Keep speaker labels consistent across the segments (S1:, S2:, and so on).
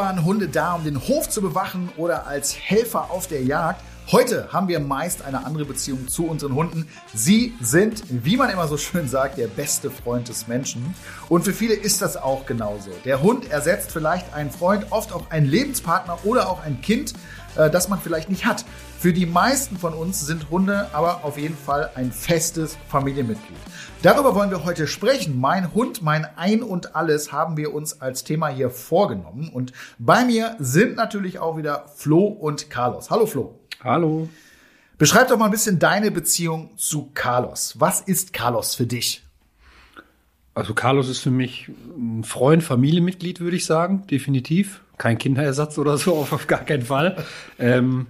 S1: waren Hunde da, um den Hof zu bewachen oder als Helfer auf der Jagd. Heute haben wir meist eine andere Beziehung zu unseren Hunden. Sie sind, wie man immer so schön sagt, der beste Freund des Menschen. Und für viele ist das auch genauso. Der Hund ersetzt vielleicht einen Freund, oft auch einen Lebenspartner oder auch ein Kind, äh, das man vielleicht nicht hat. Für die meisten von uns sind Hunde aber auf jeden Fall ein festes Familienmitglied. Darüber wollen wir heute sprechen. Mein Hund, mein Ein und Alles haben wir uns als Thema hier vorgenommen. Und bei mir sind natürlich auch wieder Flo und Carlos. Hallo Flo.
S2: Hallo.
S1: Beschreib doch mal ein bisschen deine Beziehung zu Carlos. Was ist Carlos für dich?
S2: Also Carlos ist für mich ein Freund, Familienmitglied, würde ich sagen, definitiv. Kein Kinderersatz oder so, auf gar keinen Fall. ähm,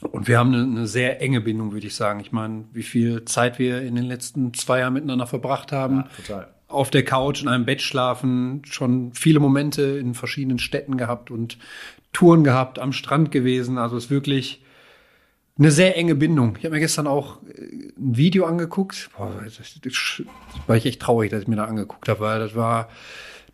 S2: und wir haben eine, eine, sehr enge Bindung, würde ich sagen. Ich meine, wie viel Zeit wir in den letzten zwei Jahren miteinander verbracht haben. Ja, total. Auf der Couch, in einem Bett schlafen, schon viele Momente in verschiedenen Städten gehabt und Touren gehabt, am Strand gewesen. Also es ist wirklich eine sehr enge Bindung. Ich habe mir gestern auch äh, ein Video angeguckt. Boah, das, das, das war ich echt traurig, dass ich mir da angeguckt habe, weil das war,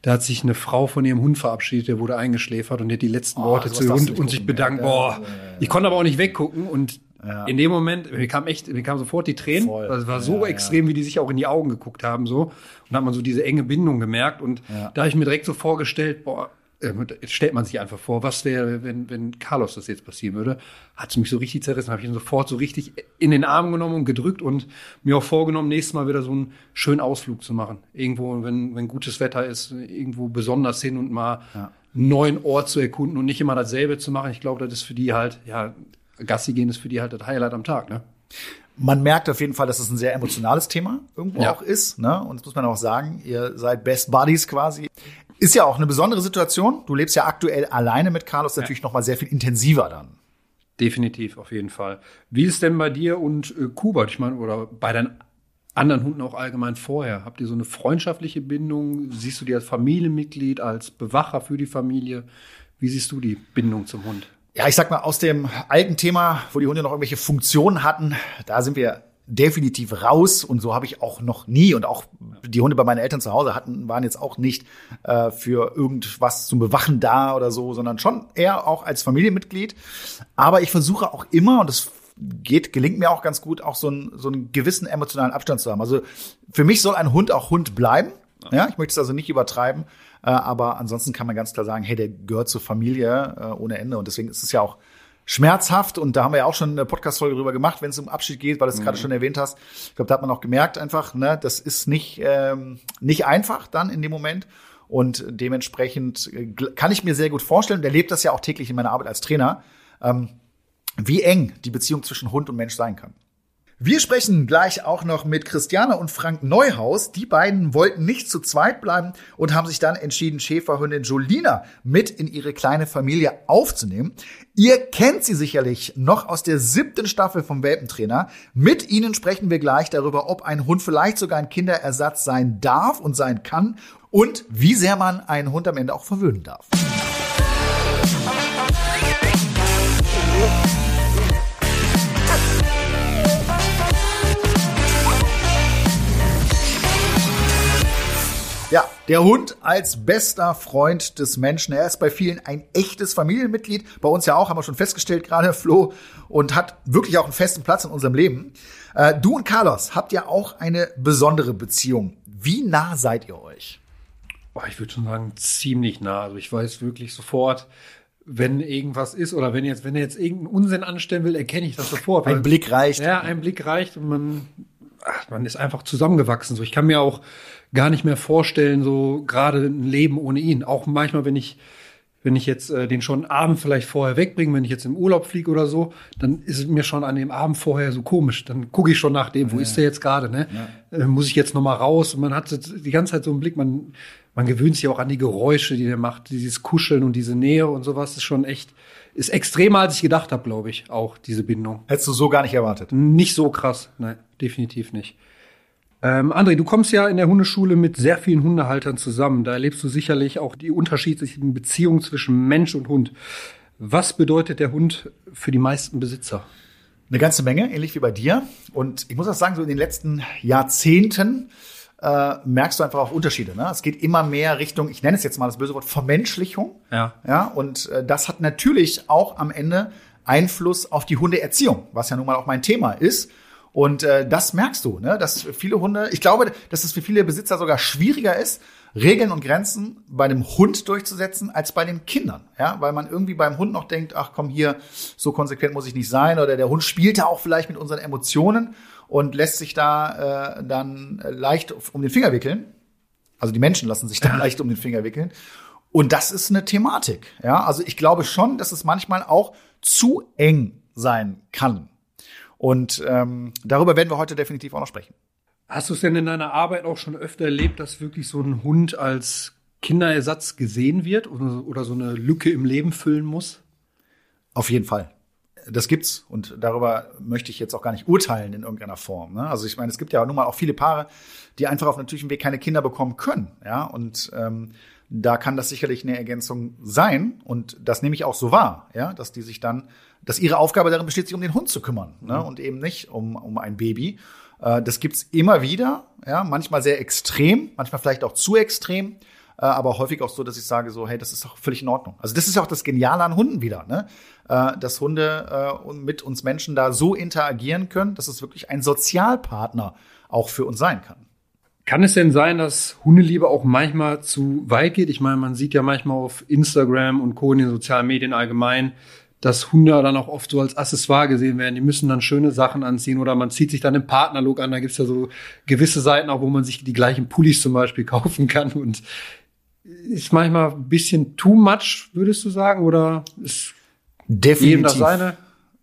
S2: da hat sich eine Frau von ihrem Hund verabschiedet, der wurde eingeschläfert und die hat die letzten oh, Worte zu Hund und sich bedankt. Ja, Boah, ja, ja, ich konnte aber auch nicht weggucken und in dem Moment, mir kam echt, mir kam sofort die Tränen. Voll. Das war so extrem, wie die sich auch in die Augen geguckt haben, so. Und da hat man so diese enge Bindung gemerkt. Und da habe ich mir direkt so vorgestellt, boah, ähm, jetzt stellt man sich einfach vor, was wäre, wenn, wenn Carlos das jetzt passieren würde, hat es mich so richtig zerrissen, habe ich ihn sofort so richtig in den Arm genommen und gedrückt und mir auch vorgenommen, nächstes Mal wieder so einen schönen Ausflug zu machen. Irgendwo, wenn, wenn gutes Wetter ist, irgendwo besonders hin und mal ja. einen neuen Ort zu erkunden und nicht immer dasselbe zu machen. Ich glaube, das ist für die halt, ja, Gassi gehen ist für die halt das Highlight am Tag, ne?
S1: Man merkt auf jeden Fall, dass es ein sehr emotionales Thema irgendwo ja. auch ist. Ne? Und das muss man auch sagen, ihr seid Best Buddies quasi. Ist ja auch eine besondere Situation. Du lebst ja aktuell alleine mit Carlos, natürlich ja. noch mal sehr viel intensiver dann.
S2: Definitiv, auf jeden Fall. Wie ist denn bei dir und äh, Kubert, ich meine, oder bei deinen anderen Hunden auch allgemein vorher? Habt ihr so eine freundschaftliche Bindung? Siehst du die als Familienmitglied, als Bewacher für die Familie? Wie siehst du die Bindung zum Hund?
S1: Ja, ich sag mal, aus dem alten Thema, wo die Hunde noch irgendwelche Funktionen hatten, da sind wir definitiv raus und so habe ich auch noch nie und auch die Hunde bei meinen Eltern zu Hause hatten waren jetzt auch nicht äh, für irgendwas zum Bewachen da oder so, sondern schon eher auch als Familienmitglied. Aber ich versuche auch immer und das geht gelingt mir auch ganz gut auch so, ein, so einen gewissen emotionalen Abstand zu haben. Also für mich soll ein Hund auch Hund bleiben. Ja, ich möchte es also nicht übertreiben, äh, aber ansonsten kann man ganz klar sagen, hey, der gehört zur Familie äh, ohne Ende und deswegen ist es ja auch schmerzhaft und da haben wir ja auch schon eine Podcast-Folge drüber gemacht, wenn es um Abschied geht, weil du es mhm. gerade schon erwähnt hast. Ich glaube, da hat man auch gemerkt einfach, ne, das ist nicht, ähm, nicht einfach dann in dem Moment. Und dementsprechend äh, kann ich mir sehr gut vorstellen, und erlebt das ja auch täglich in meiner Arbeit als Trainer, ähm, wie eng die Beziehung zwischen Hund und Mensch sein kann. Wir sprechen gleich auch noch mit Christiane und Frank Neuhaus. Die beiden wollten nicht zu zweit bleiben und haben sich dann entschieden, Schäferhündin Jolina mit in ihre kleine Familie aufzunehmen. Ihr kennt sie sicherlich noch aus der siebten Staffel vom Welpentrainer. Mit ihnen sprechen wir gleich darüber, ob ein Hund vielleicht sogar ein Kinderersatz sein darf und sein kann und wie sehr man einen Hund am Ende auch verwöhnen darf. Der Hund als bester Freund des Menschen. Er ist bei vielen ein echtes Familienmitglied. Bei uns ja auch, haben wir schon festgestellt gerade, Flo, und hat wirklich auch einen festen Platz in unserem Leben. Äh, du und Carlos habt ja auch eine besondere Beziehung. Wie nah seid ihr euch?
S2: Oh, ich würde schon sagen, ziemlich nah. Also ich weiß wirklich sofort, wenn irgendwas ist oder wenn jetzt, wenn er jetzt irgendeinen Unsinn anstellen will, erkenne ich das sofort.
S1: Ein Blick reicht.
S2: Ja, ein Blick reicht und man, ach, man ist einfach zusammengewachsen. So, ich kann mir auch gar nicht mehr vorstellen, so gerade ein Leben ohne ihn. Auch manchmal, wenn ich wenn ich jetzt äh, den schon Abend vielleicht vorher wegbringe, wenn ich jetzt im Urlaub fliege oder so, dann ist es mir schon an dem Abend vorher so komisch. Dann gucke ich schon nach dem, wo ja. ist der jetzt gerade, ne? Ja. Äh, muss ich jetzt noch mal raus? Und man hat die ganze Zeit so einen Blick, man, man gewöhnt sich auch an die Geräusche, die der macht, dieses Kuscheln und diese Nähe und sowas ist schon echt, ist extremer, als ich gedacht habe, glaube ich, auch diese Bindung.
S1: Hättest du so gar nicht erwartet?
S2: Nicht so krass, nein, definitiv nicht. Ähm, André, du kommst ja in der Hundeschule mit sehr vielen Hundehaltern zusammen. Da erlebst du sicherlich auch die unterschiedlichen Beziehungen zwischen Mensch und Hund. Was bedeutet der Hund für die meisten Besitzer?
S1: Eine ganze Menge, ähnlich wie bei dir. Und ich muss auch sagen, so in den letzten Jahrzehnten äh, merkst du einfach auch Unterschiede. Ne? Es geht immer mehr Richtung, ich nenne es jetzt mal das böse Wort, Vermenschlichung.
S2: Ja.
S1: Ja, und äh, das hat natürlich auch am Ende Einfluss auf die Hundeerziehung, was ja nun mal auch mein Thema ist. Und äh, das merkst du, ne? dass viele Hunde, ich glaube, dass es für viele Besitzer sogar schwieriger ist, Regeln und Grenzen bei dem Hund durchzusetzen als bei den Kindern, ja, weil man irgendwie beim Hund noch denkt, ach komm hier, so konsequent muss ich nicht sein oder der Hund spielt ja auch vielleicht mit unseren Emotionen und lässt sich da äh, dann leicht um den Finger wickeln. Also die Menschen lassen sich da leicht um den Finger wickeln. Und das ist eine Thematik, ja. Also ich glaube schon, dass es manchmal auch zu eng sein kann. Und ähm, darüber werden wir heute definitiv auch noch sprechen.
S2: Hast du es denn in deiner Arbeit auch schon öfter erlebt, dass wirklich so ein Hund als Kinderersatz gesehen wird oder, so eine Lücke im Leben füllen muss?
S1: Auf jeden Fall. Das gibt's und darüber möchte ich jetzt auch gar nicht urteilen in irgendeiner Form. Ne? Also ich meine, es gibt ja nun mal auch viele Paare, die einfach auf natürlichem Weg keine Kinder bekommen können. Ja, und ähm, da kann das sicherlich eine Ergänzung sein und das nehme ich auch so wahr, ja, dass die sich dann, dass ihre Aufgabe darin besteht, sich um den Hund zu kümmern ne?
S2: Mhm.
S1: und eben nicht um, um ein Baby. Äh, das gibt's immer wieder, ja, manchmal sehr extrem, manchmal vielleicht auch zu extrem, äh, aber häufig auch so, dass ich sage so, hey, das ist doch völlig in Ordnung. Also das ist auch das Geniale an Hunden wieder, ne? Äh, dass Hunde äh, mit uns Menschen da so interagieren können, dass es wirklich ein Sozialpartner auch für uns sein kann.
S2: Kann es denn sein, dass Hundeliebe auch manchmal zu weit geht? Ich meine, man sieht ja manchmal auf Instagram und Co. in den sozialen Medien allgemein, dass Hunde dann auch oft so als Accessoire gesehen werden. Die müssen dann schöne Sachen anziehen oder man zieht sich dann den Partnerlook an. Da gibt's ja so gewisse Seiten auch, wo man sich die gleichen Pullis zum Beispiel kaufen kann. Und ist manchmal ein bisschen too much, würdest du sagen? Oder ist
S1: Definitiv.
S2: jedem das seine?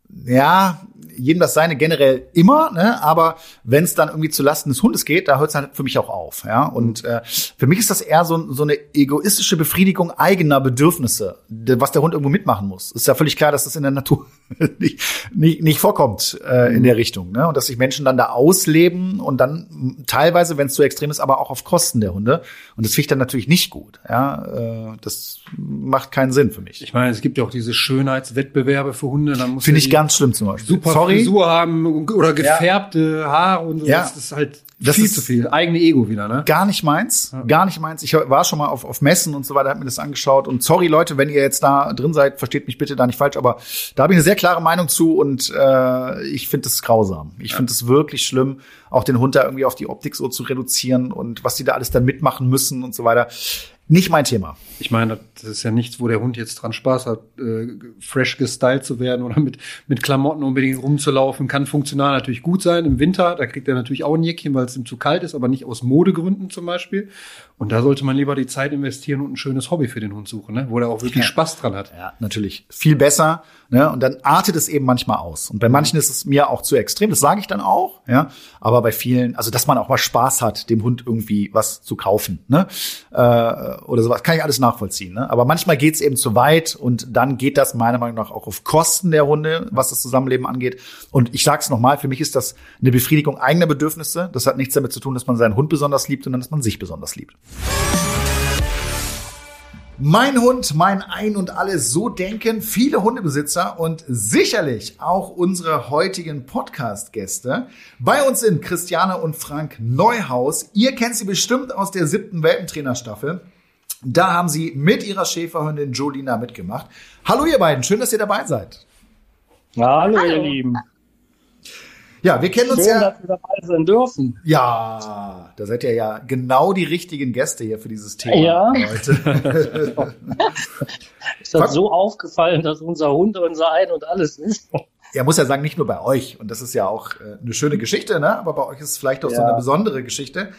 S1: Ja, jedem das seine generell immer, ne? aber wenn es dann irgendwie zu Lasten des Hundes geht, da hört es halt für mich auch auf. Ja? Und äh, für mich ist das eher so, so eine egoistische Befriedigung eigener Bedürfnisse, was der Hund irgendwo mitmachen muss. Ist ja völlig klar, dass das in der Natur nicht, nicht, nicht vorkommt äh, in der Richtung. Ne? Und dass sich Menschen dann da ausleben und dann teilweise, wenn es zu extrem ist, aber auch auf Kosten der Hunde. Und das finde ich dann natürlich nicht gut. Ja? Äh, das macht keinen Sinn für mich.
S2: Ich meine, es gibt ja auch diese Schönheitswettbewerbe für Hunde. Dann muss
S1: Finde ich ganz schlimm zum Beispiel.
S2: super
S1: Sorry.
S2: Frisur haben oder gefärbte Haare und so.
S1: Ja.
S2: Das ist halt
S1: Das
S2: viel
S1: ist-
S2: zu viel. Eigene Ego wieder, ne?
S1: Gar nicht meins, gar nicht meins. Ich war schon mal auf, auf Messen und so weiter, hab mir das angeschaut. Und sorry Leute, wenn ihr jetzt da drin seid, versteht mich bitte da nicht falsch, aber da habe ich eine sehr klare Meinung zu und äh, ich finde es grausam. Ich finde es wirklich schlimm, auch den Hund da irgendwie auf die Optik so zu reduzieren und was die da alles dann mitmachen müssen und so weiter. Nicht mein Thema.
S2: Ich meine, das ist ja nichts, wo der Hund jetzt dran Spaß hat, äh, fresh gestylt zu werden oder mit, mit Klamotten unbedingt rumzulaufen. Kann funktional natürlich gut sein im Winter. Da kriegt er natürlich auch ein Jäckchen, weil es ihm zu kalt ist, aber nicht aus Modegründen zum Beispiel. Und da sollte man lieber die Zeit investieren und ein schönes Hobby für den Hund suchen, ne? wo er auch wirklich
S1: Ja.
S2: Spaß dran hat.
S1: Ja, natürlich. Viel besser. Ne? Und dann artet es eben manchmal aus. Und bei manchen ist es mir auch zu extrem. Das sage ich dann auch. Ja, aber bei vielen, also dass man auch mal Spaß hat, dem Hund irgendwie was zu kaufen, ne? Äh, oder sowas, kann ich alles nachvollziehen. Ne? Aber manchmal geht es eben zu weit und dann geht das meiner Meinung nach auch auf Kosten der Hunde, was das Zusammenleben angeht. Und ich sage es nochmal: Für mich ist das eine Befriedigung eigener Bedürfnisse. Das hat nichts damit zu tun, dass man seinen Hund besonders liebt, sondern dass man sich besonders liebt. Mein Hund, mein Ein und alles, so denken viele Hundebesitzer und sicherlich auch unsere heutigen Podcast-Gäste. Bei uns sind Christiane und Frank Neuhaus. Ihr kennt sie bestimmt aus der siebten Welpentrainerstaffel. Da haben sie mit ihrer Schäferhündin Jolina mitgemacht. Hallo ihr beiden, schön, dass ihr dabei seid.
S3: Ja, hallo,
S4: Hallo.
S3: ihr Lieben.
S1: Ja, wir kennen uns
S3: Schön,
S1: ja.
S3: dass wir dabei sein dürfen.
S1: Ja, da seid ihr ja genau die richtigen Gäste hier für dieses Thema
S3: Ja.
S1: heute.
S3: Ist das so aufgefallen, dass unser Hund unser Ein und alles ist?
S1: Er muss ja sagen, nicht nur bei euch. Und das ist ja auch äh, eine schöne Geschichte, ne? Aber bei euch ist es vielleicht auch so
S3: Ja.
S1: eine besondere Geschichte.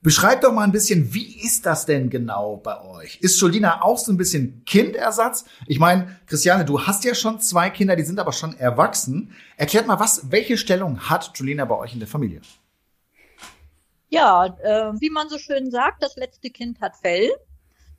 S1: Beschreibt doch mal ein bisschen, wie ist das denn genau bei euch? Ist Jolina auch so ein bisschen Kindersatz? Ich meine, Christiane, du hast ja schon zwei Kinder, die sind aber schon erwachsen. Erklärt mal, was, welche Stellung hat Jolina bei euch in der Familie?
S4: Ja, äh, wie man so schön sagt, das letzte Kind hat Fell.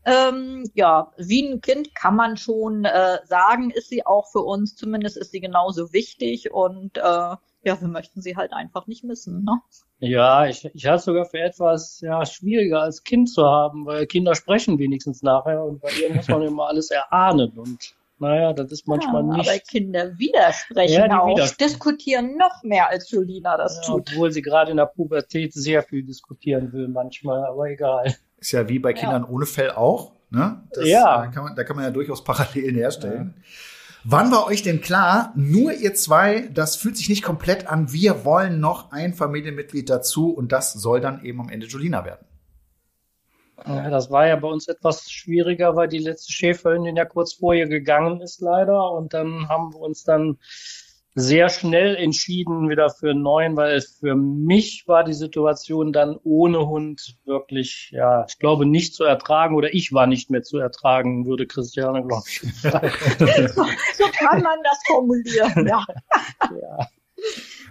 S4: Ähm, ja, wie ein Kind kann man schon äh, sagen, ist sie auch für uns. Zumindest ist sie genauso wichtig und äh, ja, wir möchten sie halt einfach nicht missen. Ne?
S3: Ja, ich, ich halte es sogar für etwas ja, schwieriger als Kind zu haben, weil Kinder sprechen wenigstens nachher und bei ihr muss man immer alles erahnen. Und Naja, das ist manchmal
S4: ja,
S3: nicht.
S4: Aber Kinder widersprechen
S3: Ja,
S4: auch,
S3: widersprechen.
S4: diskutieren noch mehr als Julina das
S3: Ja,
S4: tut.
S3: obwohl sie gerade in der Pubertät sehr viel diskutieren will manchmal, aber egal.
S1: Ist ja wie bei Kindern ohne Fell auch. Ne? Das,
S3: Ja.
S1: äh, kann man, da kann man ja durchaus Parallelen herstellen. Wann war euch denn klar, nur ihr zwei, das fühlt sich nicht komplett an, wir wollen noch ein Familienmitglied dazu und das soll dann eben am Ende Julina werden?
S3: Ja, das war ja bei uns etwas schwieriger, weil die letzte Schäferhündin ja kurz vorher gegangen ist leider und dann haben wir uns dann sehr schnell entschieden wieder für einen neuen, weil für mich war die Situation dann ohne Hund wirklich, ja, ich glaube nicht zu ertragen oder ich war nicht mehr zu ertragen, würde Christiane, glaube ich.
S4: So kann man das formulieren, ja.
S3: ja,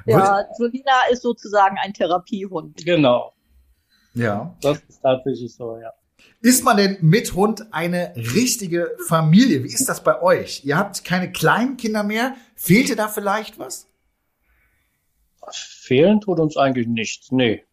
S4: Ja, Julina ist sozusagen ein Therapiehund.
S3: genau.
S1: Ja.
S3: Das ist tatsächlich so, ja.
S1: Ist man denn mit Hund eine richtige Familie? Wie ist das bei euch? Ihr habt keine kleinen Kinder mehr. Fehlte da vielleicht was?
S3: Fehlen tut uns eigentlich nichts, nee.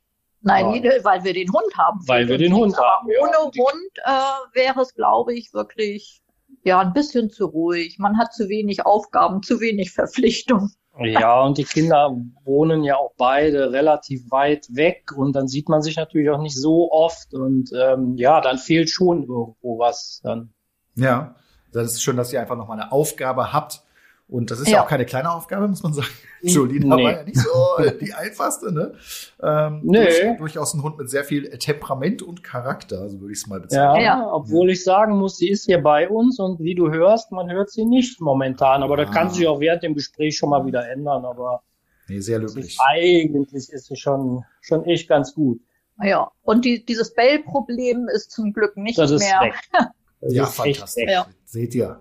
S4: Nein,
S3: Ja.
S4: weil wir den Hund haben.
S3: Weil wir den
S4: Und
S3: Hund
S4: aber
S3: haben, ja.
S4: Ohne Hund äh, wäre es, glaube ich, wirklich ja ein bisschen zu ruhig. Man hat zu wenig Aufgaben, zu wenig Verpflichtung.
S3: Ja, und die Kinder wohnen ja auch beide relativ weit weg und dann sieht man sich natürlich auch nicht so oft und ähm, ja, dann fehlt schon irgendwo was dann.
S1: Ja. Das ist schön, dass ihr einfach noch mal eine Aufgabe habt. Und das ist ja,
S4: Ja.
S1: auch keine kleine Aufgabe, muss man sagen. Julina
S3: Nee.
S1: war ja nicht so äh, die einfachste, ne? Ähm,
S3: Nee.
S1: durch, durchaus ein Hund mit sehr viel Temperament und Charakter, so würde ich es mal
S3: Ja,
S1: bezeichnen.
S4: Ja.
S3: obwohl ich sagen muss, sie ist hier bei uns und wie du hörst, man hört sie nicht momentan, aber das
S1: Ah.
S3: kann sich auch während dem Gespräch schon mal wieder ändern, aber
S1: Nee, sehr löblich.
S3: ist, eigentlich ist sie schon, schon echt ganz gut.
S4: Ja, und die, dieses Bell-Problem ist zum Glück nicht
S3: Das ist
S4: mehr.
S3: weg. Das
S1: Ja,
S3: ist echt
S1: fantastisch.
S3: weg.
S4: Ja.
S1: Seht ihr.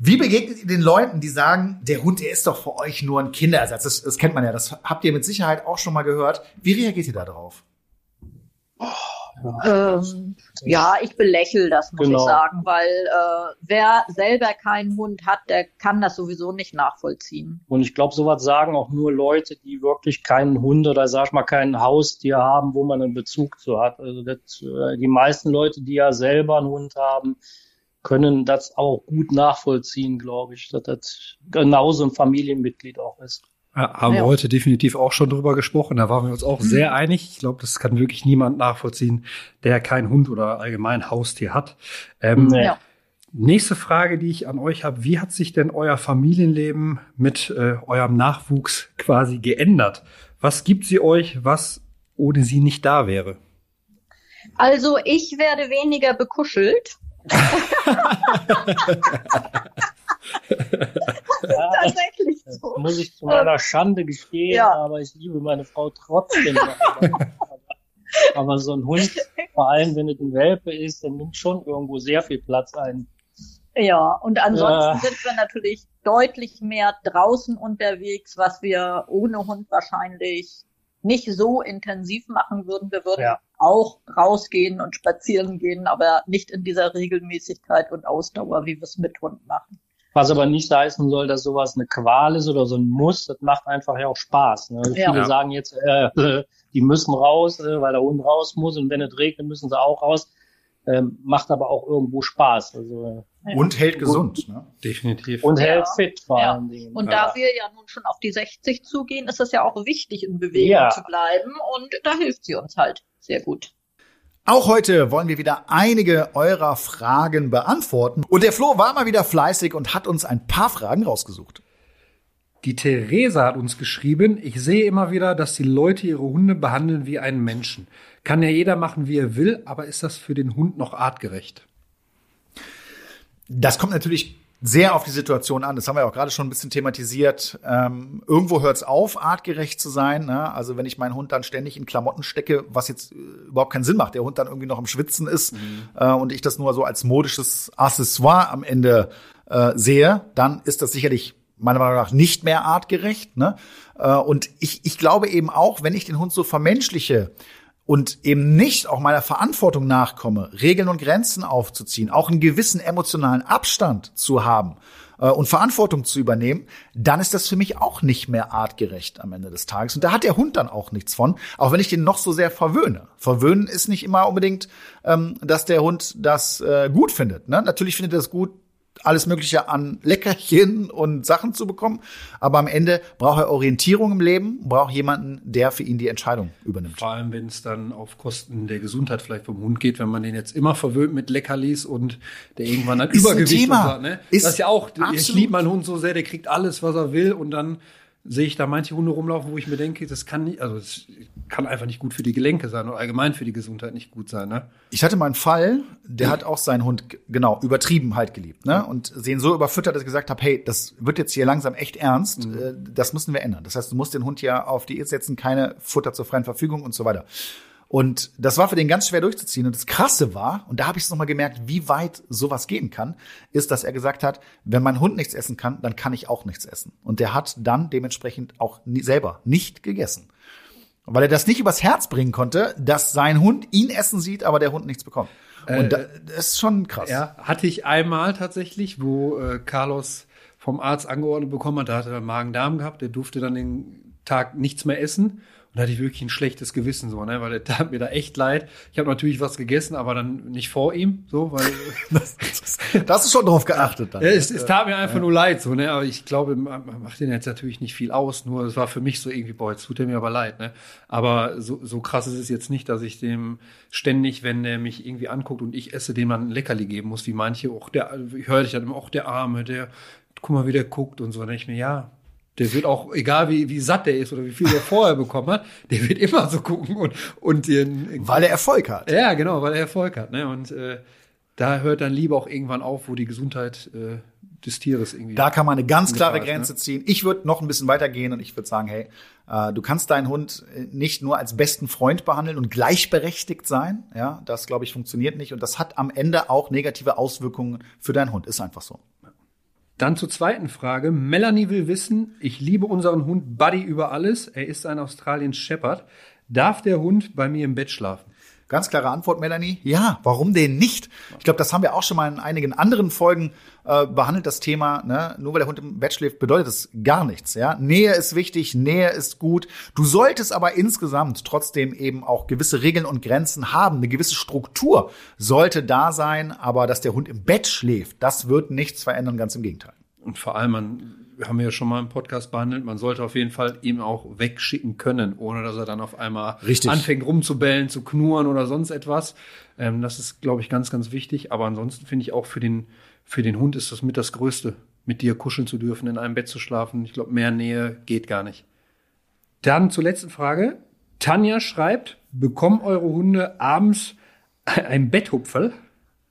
S1: Wie begegnet ihr den Leuten, die sagen, der Hund, der ist doch für euch nur ein Kinderersatz? Das, das kennt man ja, das habt ihr mit Sicherheit auch schon mal gehört. Wie reagiert ihr da drauf?
S4: Ähm, ja, ich belächle das, muss
S3: Genau.
S4: ich sagen, weil äh, wer selber keinen Hund hat, der kann das sowieso nicht nachvollziehen.
S3: Und ich glaube, sowas sagen auch nur Leute, die wirklich keinen Hund oder sag ich mal kein Haustier haben, wo man einen Bezug zu hat. Also das, äh, die meisten Leute, die ja selber einen Hund haben, können das auch gut nachvollziehen, glaube ich, dass das genauso ein Familienmitglied auch ist.
S2: Ja, haben wir
S4: Ja.
S2: heute definitiv auch schon drüber gesprochen. Da waren wir uns auch sehr einig. Ich glaube, das kann wirklich niemand nachvollziehen, der keinen Hund oder allgemein Haustier hat. Ähm.
S4: Ja.
S2: Nächste Frage, die ich an euch habe. Wie hat sich denn euer Familienleben mit äh, eurem Nachwuchs quasi geändert? Was gibt sie euch, was ohne sie nicht da wäre?
S4: Also ich werde weniger bekuschelt.
S3: Ja,
S4: Tatsächlich
S3: das
S4: so.
S3: muss ich zu meiner Schande gestehen,
S4: Ja.
S3: aber ich liebe meine Frau trotzdem. aber, aber so ein Hund, vor allem wenn es ein Welpe ist, der nimmt schon irgendwo sehr viel Platz ein.
S4: Ja, und ansonsten
S3: Ja.
S4: sind wir natürlich deutlich mehr draußen unterwegs, was wir ohne Hund wahrscheinlich nicht so intensiv machen würden. Wir würden
S3: Ja.
S4: auch rausgehen und spazieren gehen, aber nicht in dieser Regelmäßigkeit und Ausdauer, wie wir es mit Hund machen.
S3: Was aber nicht heißen soll, dass sowas eine Qual ist oder so ein Muss. Das macht einfach ja auch Spaß. Ne?
S4: Ja.
S3: Viele sagen jetzt, äh, die müssen raus, äh, weil der Hund raus muss und wenn es regnet, müssen sie auch raus. Ähm, macht aber auch irgendwo Spaß. Also,
S4: Ja.
S1: Und hält gesund. Ne?
S2: Definitiv.
S3: und
S4: Ja.
S3: hält fit vor
S4: Ja.
S3: allen Dingen.
S4: Und
S3: ja.
S4: da wir ja nun schon auf die 60 zugehen, ist es ja auch wichtig, in Bewegung
S3: Ja.
S4: zu bleiben. Und da hilft sie uns halt sehr gut.
S1: Auch heute wollen wir wieder einige eurer Fragen beantworten. Und der Flo war mal wieder fleißig und hat uns ein paar Fragen rausgesucht.
S2: Die Theresa hat uns geschrieben, ich sehe immer wieder, dass die Leute ihre Hunde behandeln wie einen Menschen. Kann ja jeder machen, wie er will, aber ist das für den Hund noch artgerecht?
S1: Das kommt natürlich sehr auf die Situation an. Das haben wir auch gerade schon ein bisschen thematisiert. Ähm, irgendwo hört es auf, artgerecht zu sein. Ne? Also wenn ich meinen Hund dann ständig in Klamotten stecke, was jetzt äh, überhaupt keinen Sinn macht, der Hund dann irgendwie noch am Schwitzen ist äh, und ich das nur so als modisches Accessoire am Ende äh, sehe, dann ist das sicherlich meiner Meinung nach nicht mehr artgerecht. Ne? Äh, und ich, ich glaube eben auch, wenn ich den Hund so vermenschliche, und eben nicht auch meiner Verantwortung nachkomme, Regeln und Grenzen aufzuziehen, auch einen gewissen emotionalen Abstand zu haben äh, und Verantwortung zu übernehmen, dann ist das für mich auch nicht mehr artgerecht am Ende des Tages. Und da hat der Hund dann auch nichts von, auch wenn ich den noch so sehr verwöhne. Verwöhnen ist nicht immer unbedingt, ähm, dass der Hund das äh, gut findet. Ne? Natürlich findet er es gut, alles Mögliche an Leckerchen und Sachen zu bekommen. Aber am Ende braucht er Orientierung im Leben, braucht jemanden, der für ihn die Entscheidung übernimmt.
S2: Vor allem, wenn es dann auf Kosten der Gesundheit vielleicht vom Hund geht, wenn man den jetzt immer verwöhnt mit Leckerlis und der irgendwann dann
S1: Ist ein
S2: Übergewicht
S1: Thema.
S2: und so, ne?
S1: Ist
S2: das ist ja auch, ich
S1: absolut.
S2: liebe meinen Hund so sehr, der kriegt alles, was er will und dann sehe ich da manche Hunde rumlaufen, wo ich mir denke, das kann nicht, also es kann einfach nicht gut für die Gelenke sein oder allgemein für die Gesundheit nicht gut sein, ne?
S1: Ich hatte mal einen Fall, der hat auch seinen Hund genau übertrieben halt geliebt, ne? Und sie ihn so überfüttert, dass ich gesagt habe, hey, das wird jetzt hier langsam echt ernst, äh, das müssen wir ändern. Das heißt, du musst den Hund ja auf Diät setzen, keine Futter zur freien Verfügung und so weiter. Und das war für den ganz schwer durchzuziehen. Und das Krasse war, und da habe ich es nochmal gemerkt, wie weit sowas gehen kann, ist, dass er gesagt hat, wenn mein Hund nichts essen kann, dann kann ich auch nichts essen. Und der hat dann dementsprechend auch nie, selber nicht gegessen. Weil er das nicht übers Herz bringen konnte, dass sein Hund ihn essen sieht, aber der Hund nichts bekommt. Und da, das ist schon krass.
S2: Ja, hatte ich einmal tatsächlich, wo äh, Carlos vom Arzt angeordnet bekommen hat, da hatte er Magen-Darm gehabt, der durfte dann den Tag nichts mehr essen. Da hatte ich wirklich ein schlechtes Gewissen, so, ne, weil der tat mir da echt leid. Ich habe natürlich was gegessen, aber dann nicht vor ihm, so, weil
S1: Da hast du schon drauf geachtet dann.
S2: ja, es, es tat mir einfach nur leid, so, ne, aber ich glaube, man macht den jetzt natürlich nicht viel aus, nur es war für mich so irgendwie, boah, jetzt tut er mir aber leid, ne. Aber so, so krass ist es jetzt nicht, dass ich dem ständig, wenn der mich irgendwie anguckt und ich esse, dem man ein Leckerli geben muss, wie manche, auch der, ich höre dich dann immer, auch der Arme, der, guck mal, wie der guckt und so, dann denke ich mir, ja, der wird auch, egal wie, wie satt der ist oder wie viel der vorher bekommen hat, der wird immer so gucken und, und den,
S1: Weil er Erfolg hat.
S2: ja, genau, weil er Erfolg hat, ne, und, äh, da hört dann lieber auch irgendwann auf, wo die Gesundheit äh, des Tieres irgendwie.
S1: Da kann man eine ganz klare
S2: ist,
S1: Grenze
S2: ne?
S1: ziehen. Ich würde noch ein bisschen weitergehen und ich würde sagen, hey, äh, du kannst deinen Hund äh, nicht nur als besten Freund behandeln und gleichberechtigt sein. Ja, das glaube ich funktioniert nicht und das hat am Ende auch negative Auswirkungen für deinen Hund. Ist einfach so.
S2: Dann zur zweiten Frage. Melanie will wissen, ich liebe unseren Hund Buddy über alles. Er ist ein Australien Shepherd. Darf der Hund bei mir im Bett schlafen?
S1: Ganz klare Antwort, Melanie. Ja, warum denn nicht? Ich glaube, das haben wir auch schon mal in einigen anderen Folgen äh, behandelt, das Thema. Ne? Nur weil der Hund im Bett schläft, bedeutet das gar nichts. Ja? Nähe ist wichtig, Nähe ist gut. Du solltest aber insgesamt trotzdem eben auch gewisse Regeln und Grenzen haben. Eine gewisse Struktur sollte da sein, aber dass der Hund im Bett schläft, das wird nichts verändern, ganz im Gegenteil.
S2: Und vor allem, man, wir haben ja schon mal im Podcast behandelt, man sollte auf jeden Fall ihm auch wegschicken können, ohne dass er dann auf einmal
S1: Richtig.
S2: anfängt rumzubellen, zu knurren oder sonst etwas. Ähm, das ist, glaube ich, ganz, ganz wichtig. Aber ansonsten finde ich auch für den, für den Hund ist das mit das Größte, mit dir kuscheln zu dürfen, in einem Bett zu schlafen. Ich glaube, mehr Nähe geht gar nicht. Dann zur letzten Frage. Tanja schreibt, bekommen eure Hunde abends ein Betthupferl?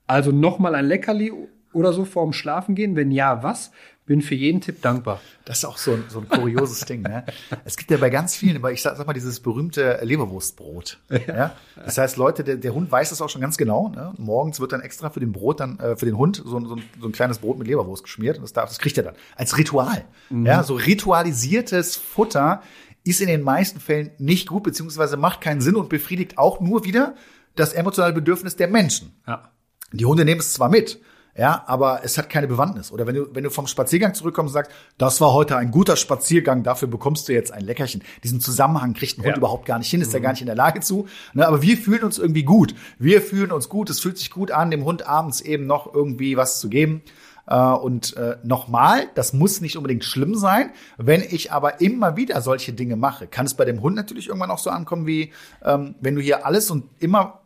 S2: Also nochmal ein Leckerli oder so vorm Schlafen gehen? Wenn ja, was? Bin für jeden Tipp dankbar.
S1: Das ist auch so ein, so ein kurioses Ding. Ne? Es gibt ja bei ganz vielen, aber ich sag, sag mal, dieses berühmte Leberwurstbrot. Ja. Das heißt, Leute, der, der Hund weiß das auch schon ganz genau. Ne? Morgens wird dann extra für den Brot dann äh, für den Hund so, ein- so, ein, so ein kleines Brot mit Leberwurst geschmiert und das darf, das kriegt er dann als Ritual. Ja, so ritualisiertes Futter ist in den meisten Fällen nicht gut beziehungsweise macht keinen Sinn und befriedigt auch nur wieder das emotionale Bedürfnis der Menschen.
S2: Ja.
S1: Die Hunde nehmen es zwar mit, ja, aber es hat keine Bewandtnis. Oder wenn du, wenn du vom Spaziergang zurückkommst und sagst, das war heute ein guter Spaziergang, dafür bekommst du jetzt ein Leckerchen. Diesen Zusammenhang kriegt ein Hund
S2: Ja.
S1: überhaupt gar nicht hin, ist er gar nicht in der Lage zu. Ne, aber wir fühlen uns irgendwie gut. Wir fühlen uns gut, es fühlt sich gut an, dem Hund abends eben noch irgendwie was zu geben. Äh, Und äh, nochmal, das muss nicht unbedingt schlimm sein. Wenn ich aber immer wieder solche Dinge mache, kann es bei dem Hund natürlich irgendwann auch so ankommen wie, ähm, wenn du hier alles und immer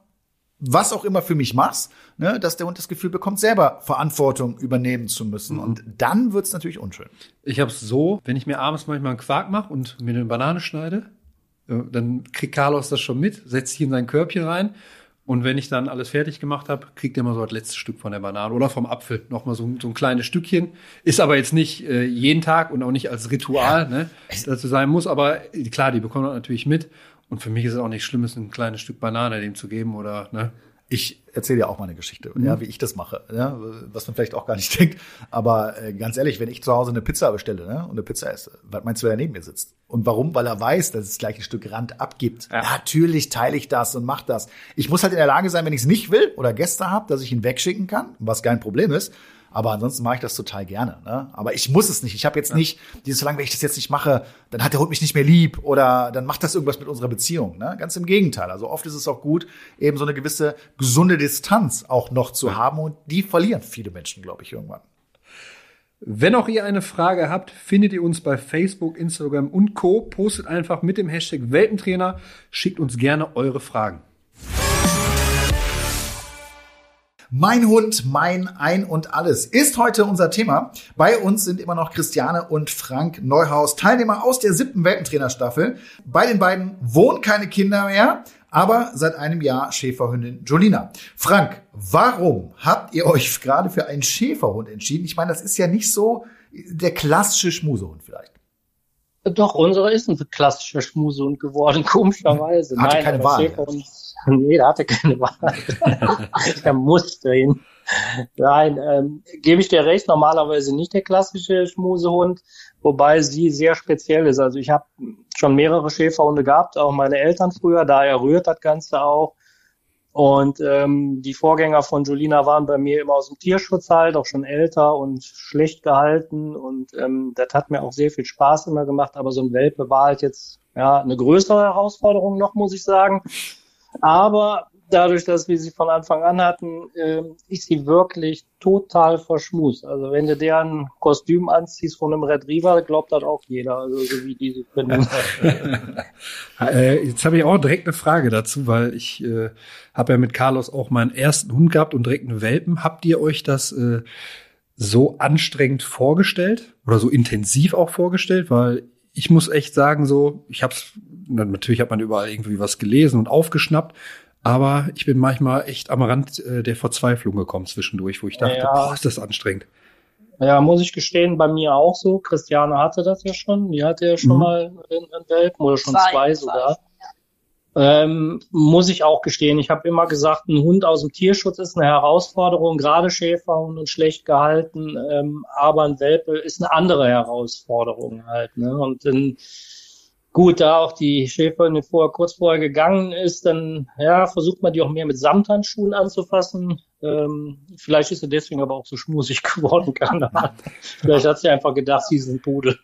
S1: was auch immer für mich machst, ne, dass der Hund das Gefühl bekommt, selber Verantwortung übernehmen zu müssen. Und dann wird's natürlich unschön.
S2: Ich habe es so, wenn ich mir abends manchmal einen Quark mache und mir eine Banane schneide, äh, dann kriegt Carlos das schon mit, setzt sich in sein Körbchen rein. Und wenn ich dann alles fertig gemacht habe, kriegt er immer so das letzte Stück von der Banane oder vom Apfel nochmal so, ein- so ein kleines Stückchen. Ist aber jetzt nicht äh, jeden Tag und auch nicht als Ritual, ne, dazu sein muss. Aber klar, die bekommen das natürlich mit. Und für mich ist es auch nicht schlimm, es ein kleines Stück Banane dem zu geben oder, ne.
S1: Ich erzähle dir auch mal eine Geschichte, ja, wie ich das mache, ja, was man vielleicht auch gar nicht denkt. Aber äh, ganz ehrlich, wenn ich zu Hause eine Pizza bestelle ne, und eine Pizza esse, was meinst du, wer neben mir sitzt? Und warum? Weil er weiß, dass es gleich ein Stück Rand abgibt.
S2: Ja.
S1: Natürlich teile ich das und mache das. Ich muss halt in der Lage sein, wenn ich es nicht will oder Gäste habe, dass ich ihn wegschicken kann, was kein Problem ist. Aber ansonsten mache ich das total gerne. Ne? Aber ich muss es nicht. Ich habe jetzt nicht, dieses solange wenn ich das jetzt nicht mache, dann hat der Hund mich nicht mehr lieb oder dann macht das irgendwas mit unserer Beziehung. Ne? Ganz im Gegenteil. Also oft ist es auch gut, eben so eine gewisse gesunde Distanz auch noch zu haben und die verlieren viele Menschen, glaube ich, irgendwann.
S2: Wenn auch ihr eine Frage habt, findet ihr uns bei Facebook, Instagram und Co. Postet einfach mit dem Hashtag Welpentrainer, schickt uns gerne eure Fragen.
S1: Mein Hund, mein Ein und Alles ist heute unser Thema. Bei uns sind immer noch Christiane und Frank Neuhaus, Teilnehmer aus der siebten Welpentrainerstaffel. Bei den beiden wohnen keine Kinder mehr, aber seit einem Jahr Schäferhündin Jolina. Frank, warum habt ihr euch gerade für einen Schäferhund entschieden? Ich meine, das ist ja nicht so der klassische Schmusehund vielleicht.
S3: Doch, unsere ist ein klassischer Schmusehund geworden, komischerweise.
S1: Hatte Nein, keine Wahl. Schäferhund
S3: Nee, da hatte keine Wahl. er musste hin. Nein, ähm, gebe ich dir recht, normalerweise nicht der klassische Schmusehund, wobei sie sehr speziell ist. Also ich habe schon mehrere Schäferhunde gehabt, auch meine Eltern früher, daher rührt das Ganze auch. Und ähm, die Vorgänger von Julina waren bei mir immer aus dem Tierschutz halt, auch schon älter und schlecht gehalten. Und ähm, das hat mir auch sehr viel Spaß immer gemacht. Aber so ein Welpe war halt jetzt ja eine größere Herausforderung noch, muss ich sagen. Aber dadurch, dass wir sie von Anfang an hatten, äh, ist sie wirklich total verschmust. Also wenn du deren Kostüm anziehst von einem Retriever, glaubt das auch jeder, also so wie diese finden.
S2: äh, jetzt habe ich auch direkt eine Frage dazu, weil ich äh, habe ja mit Carlos auch meinen ersten Hund gehabt und direkt einen Welpen. Habt ihr euch das äh, so anstrengend vorgestellt oder so intensiv auch vorgestellt? Weil ich muss echt sagen, so, ich hab's, natürlich hat man überall irgendwie was gelesen und aufgeschnappt, aber ich bin manchmal echt am Rand äh, der Verzweiflung gekommen zwischendurch, wo ich dachte, ja. boah, ist das anstrengend.
S3: Ja, muss ich gestehen, bei mir auch so. Christiane hatte das ja schon. Die hatte ja schon mhm. mal einen Welpen oder schon zwei, zwei sogar. Ähm, muss ich auch gestehen. Ich habe immer gesagt, ein Hund aus dem Tierschutz ist eine Herausforderung, gerade Schäferhund und schlecht gehalten, ähm, aber ein Welpe ist eine andere Herausforderung halt. Ne? Und dann, gut, da auch die Schäferin vorher, kurz vorher gegangen ist, dann ja, versucht man die auch mehr mit Samthandschuhen anzufassen. Ähm, vielleicht ist sie deswegen aber auch so schmusig geworden. vielleicht hat sie einfach gedacht, sie ist ein Pudel.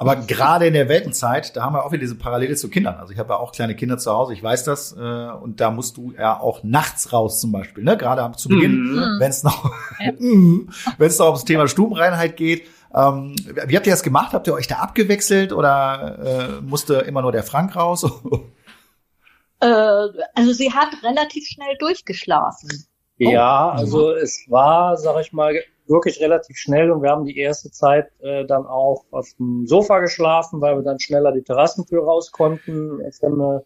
S1: Aber gerade in der Weltenzeit, da haben wir auch wieder diese Parallele zu Kindern. Also ich habe ja auch kleine Kinder zu Hause, ich weiß das. Äh, und da musst du ja auch nachts raus zum Beispiel. Ne? Gerade zu Beginn, mhm. wenn es noch, ja. wenn es noch ums Thema Stubenreinheit geht. Ähm, wie habt ihr das gemacht? Habt ihr euch da abgewechselt oder äh, musste immer nur der Frank raus?
S4: äh, also sie hat relativ schnell durchgeschlafen.
S3: Ja, also es war, sag ich mal, wirklich relativ schnell und wir haben die erste Zeit äh, dann auch auf dem Sofa geschlafen, weil wir dann schneller die Terrassentür raus konnten. Jetzt haben wir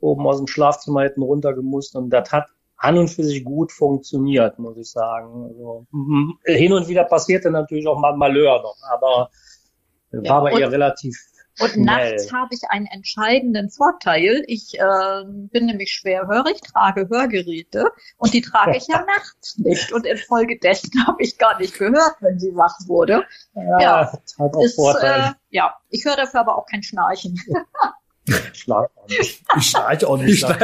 S3: oben aus dem Schlafzimmer hätten runtergemusst und das hat an und für sich gut funktioniert, muss ich sagen. Also, hin und wieder passierte natürlich auch mal Malheur noch, aber ja, war bei ihr relativ
S4: und Schnell. nachts habe ich einen entscheidenden Vorteil. Ich äh, bin nämlich schwerhörig, trage Hörgeräte und die trage ich ja nachts nicht. Und infolgedessen habe ich gar nicht gehört, wenn sie wach wurde. Ja, ja, hat auch ist, Vorteil. Äh, ja ich höre dafür aber auch kein Schnarchen.
S1: Ich schlage auch nicht. Ich schnarche auch nicht. das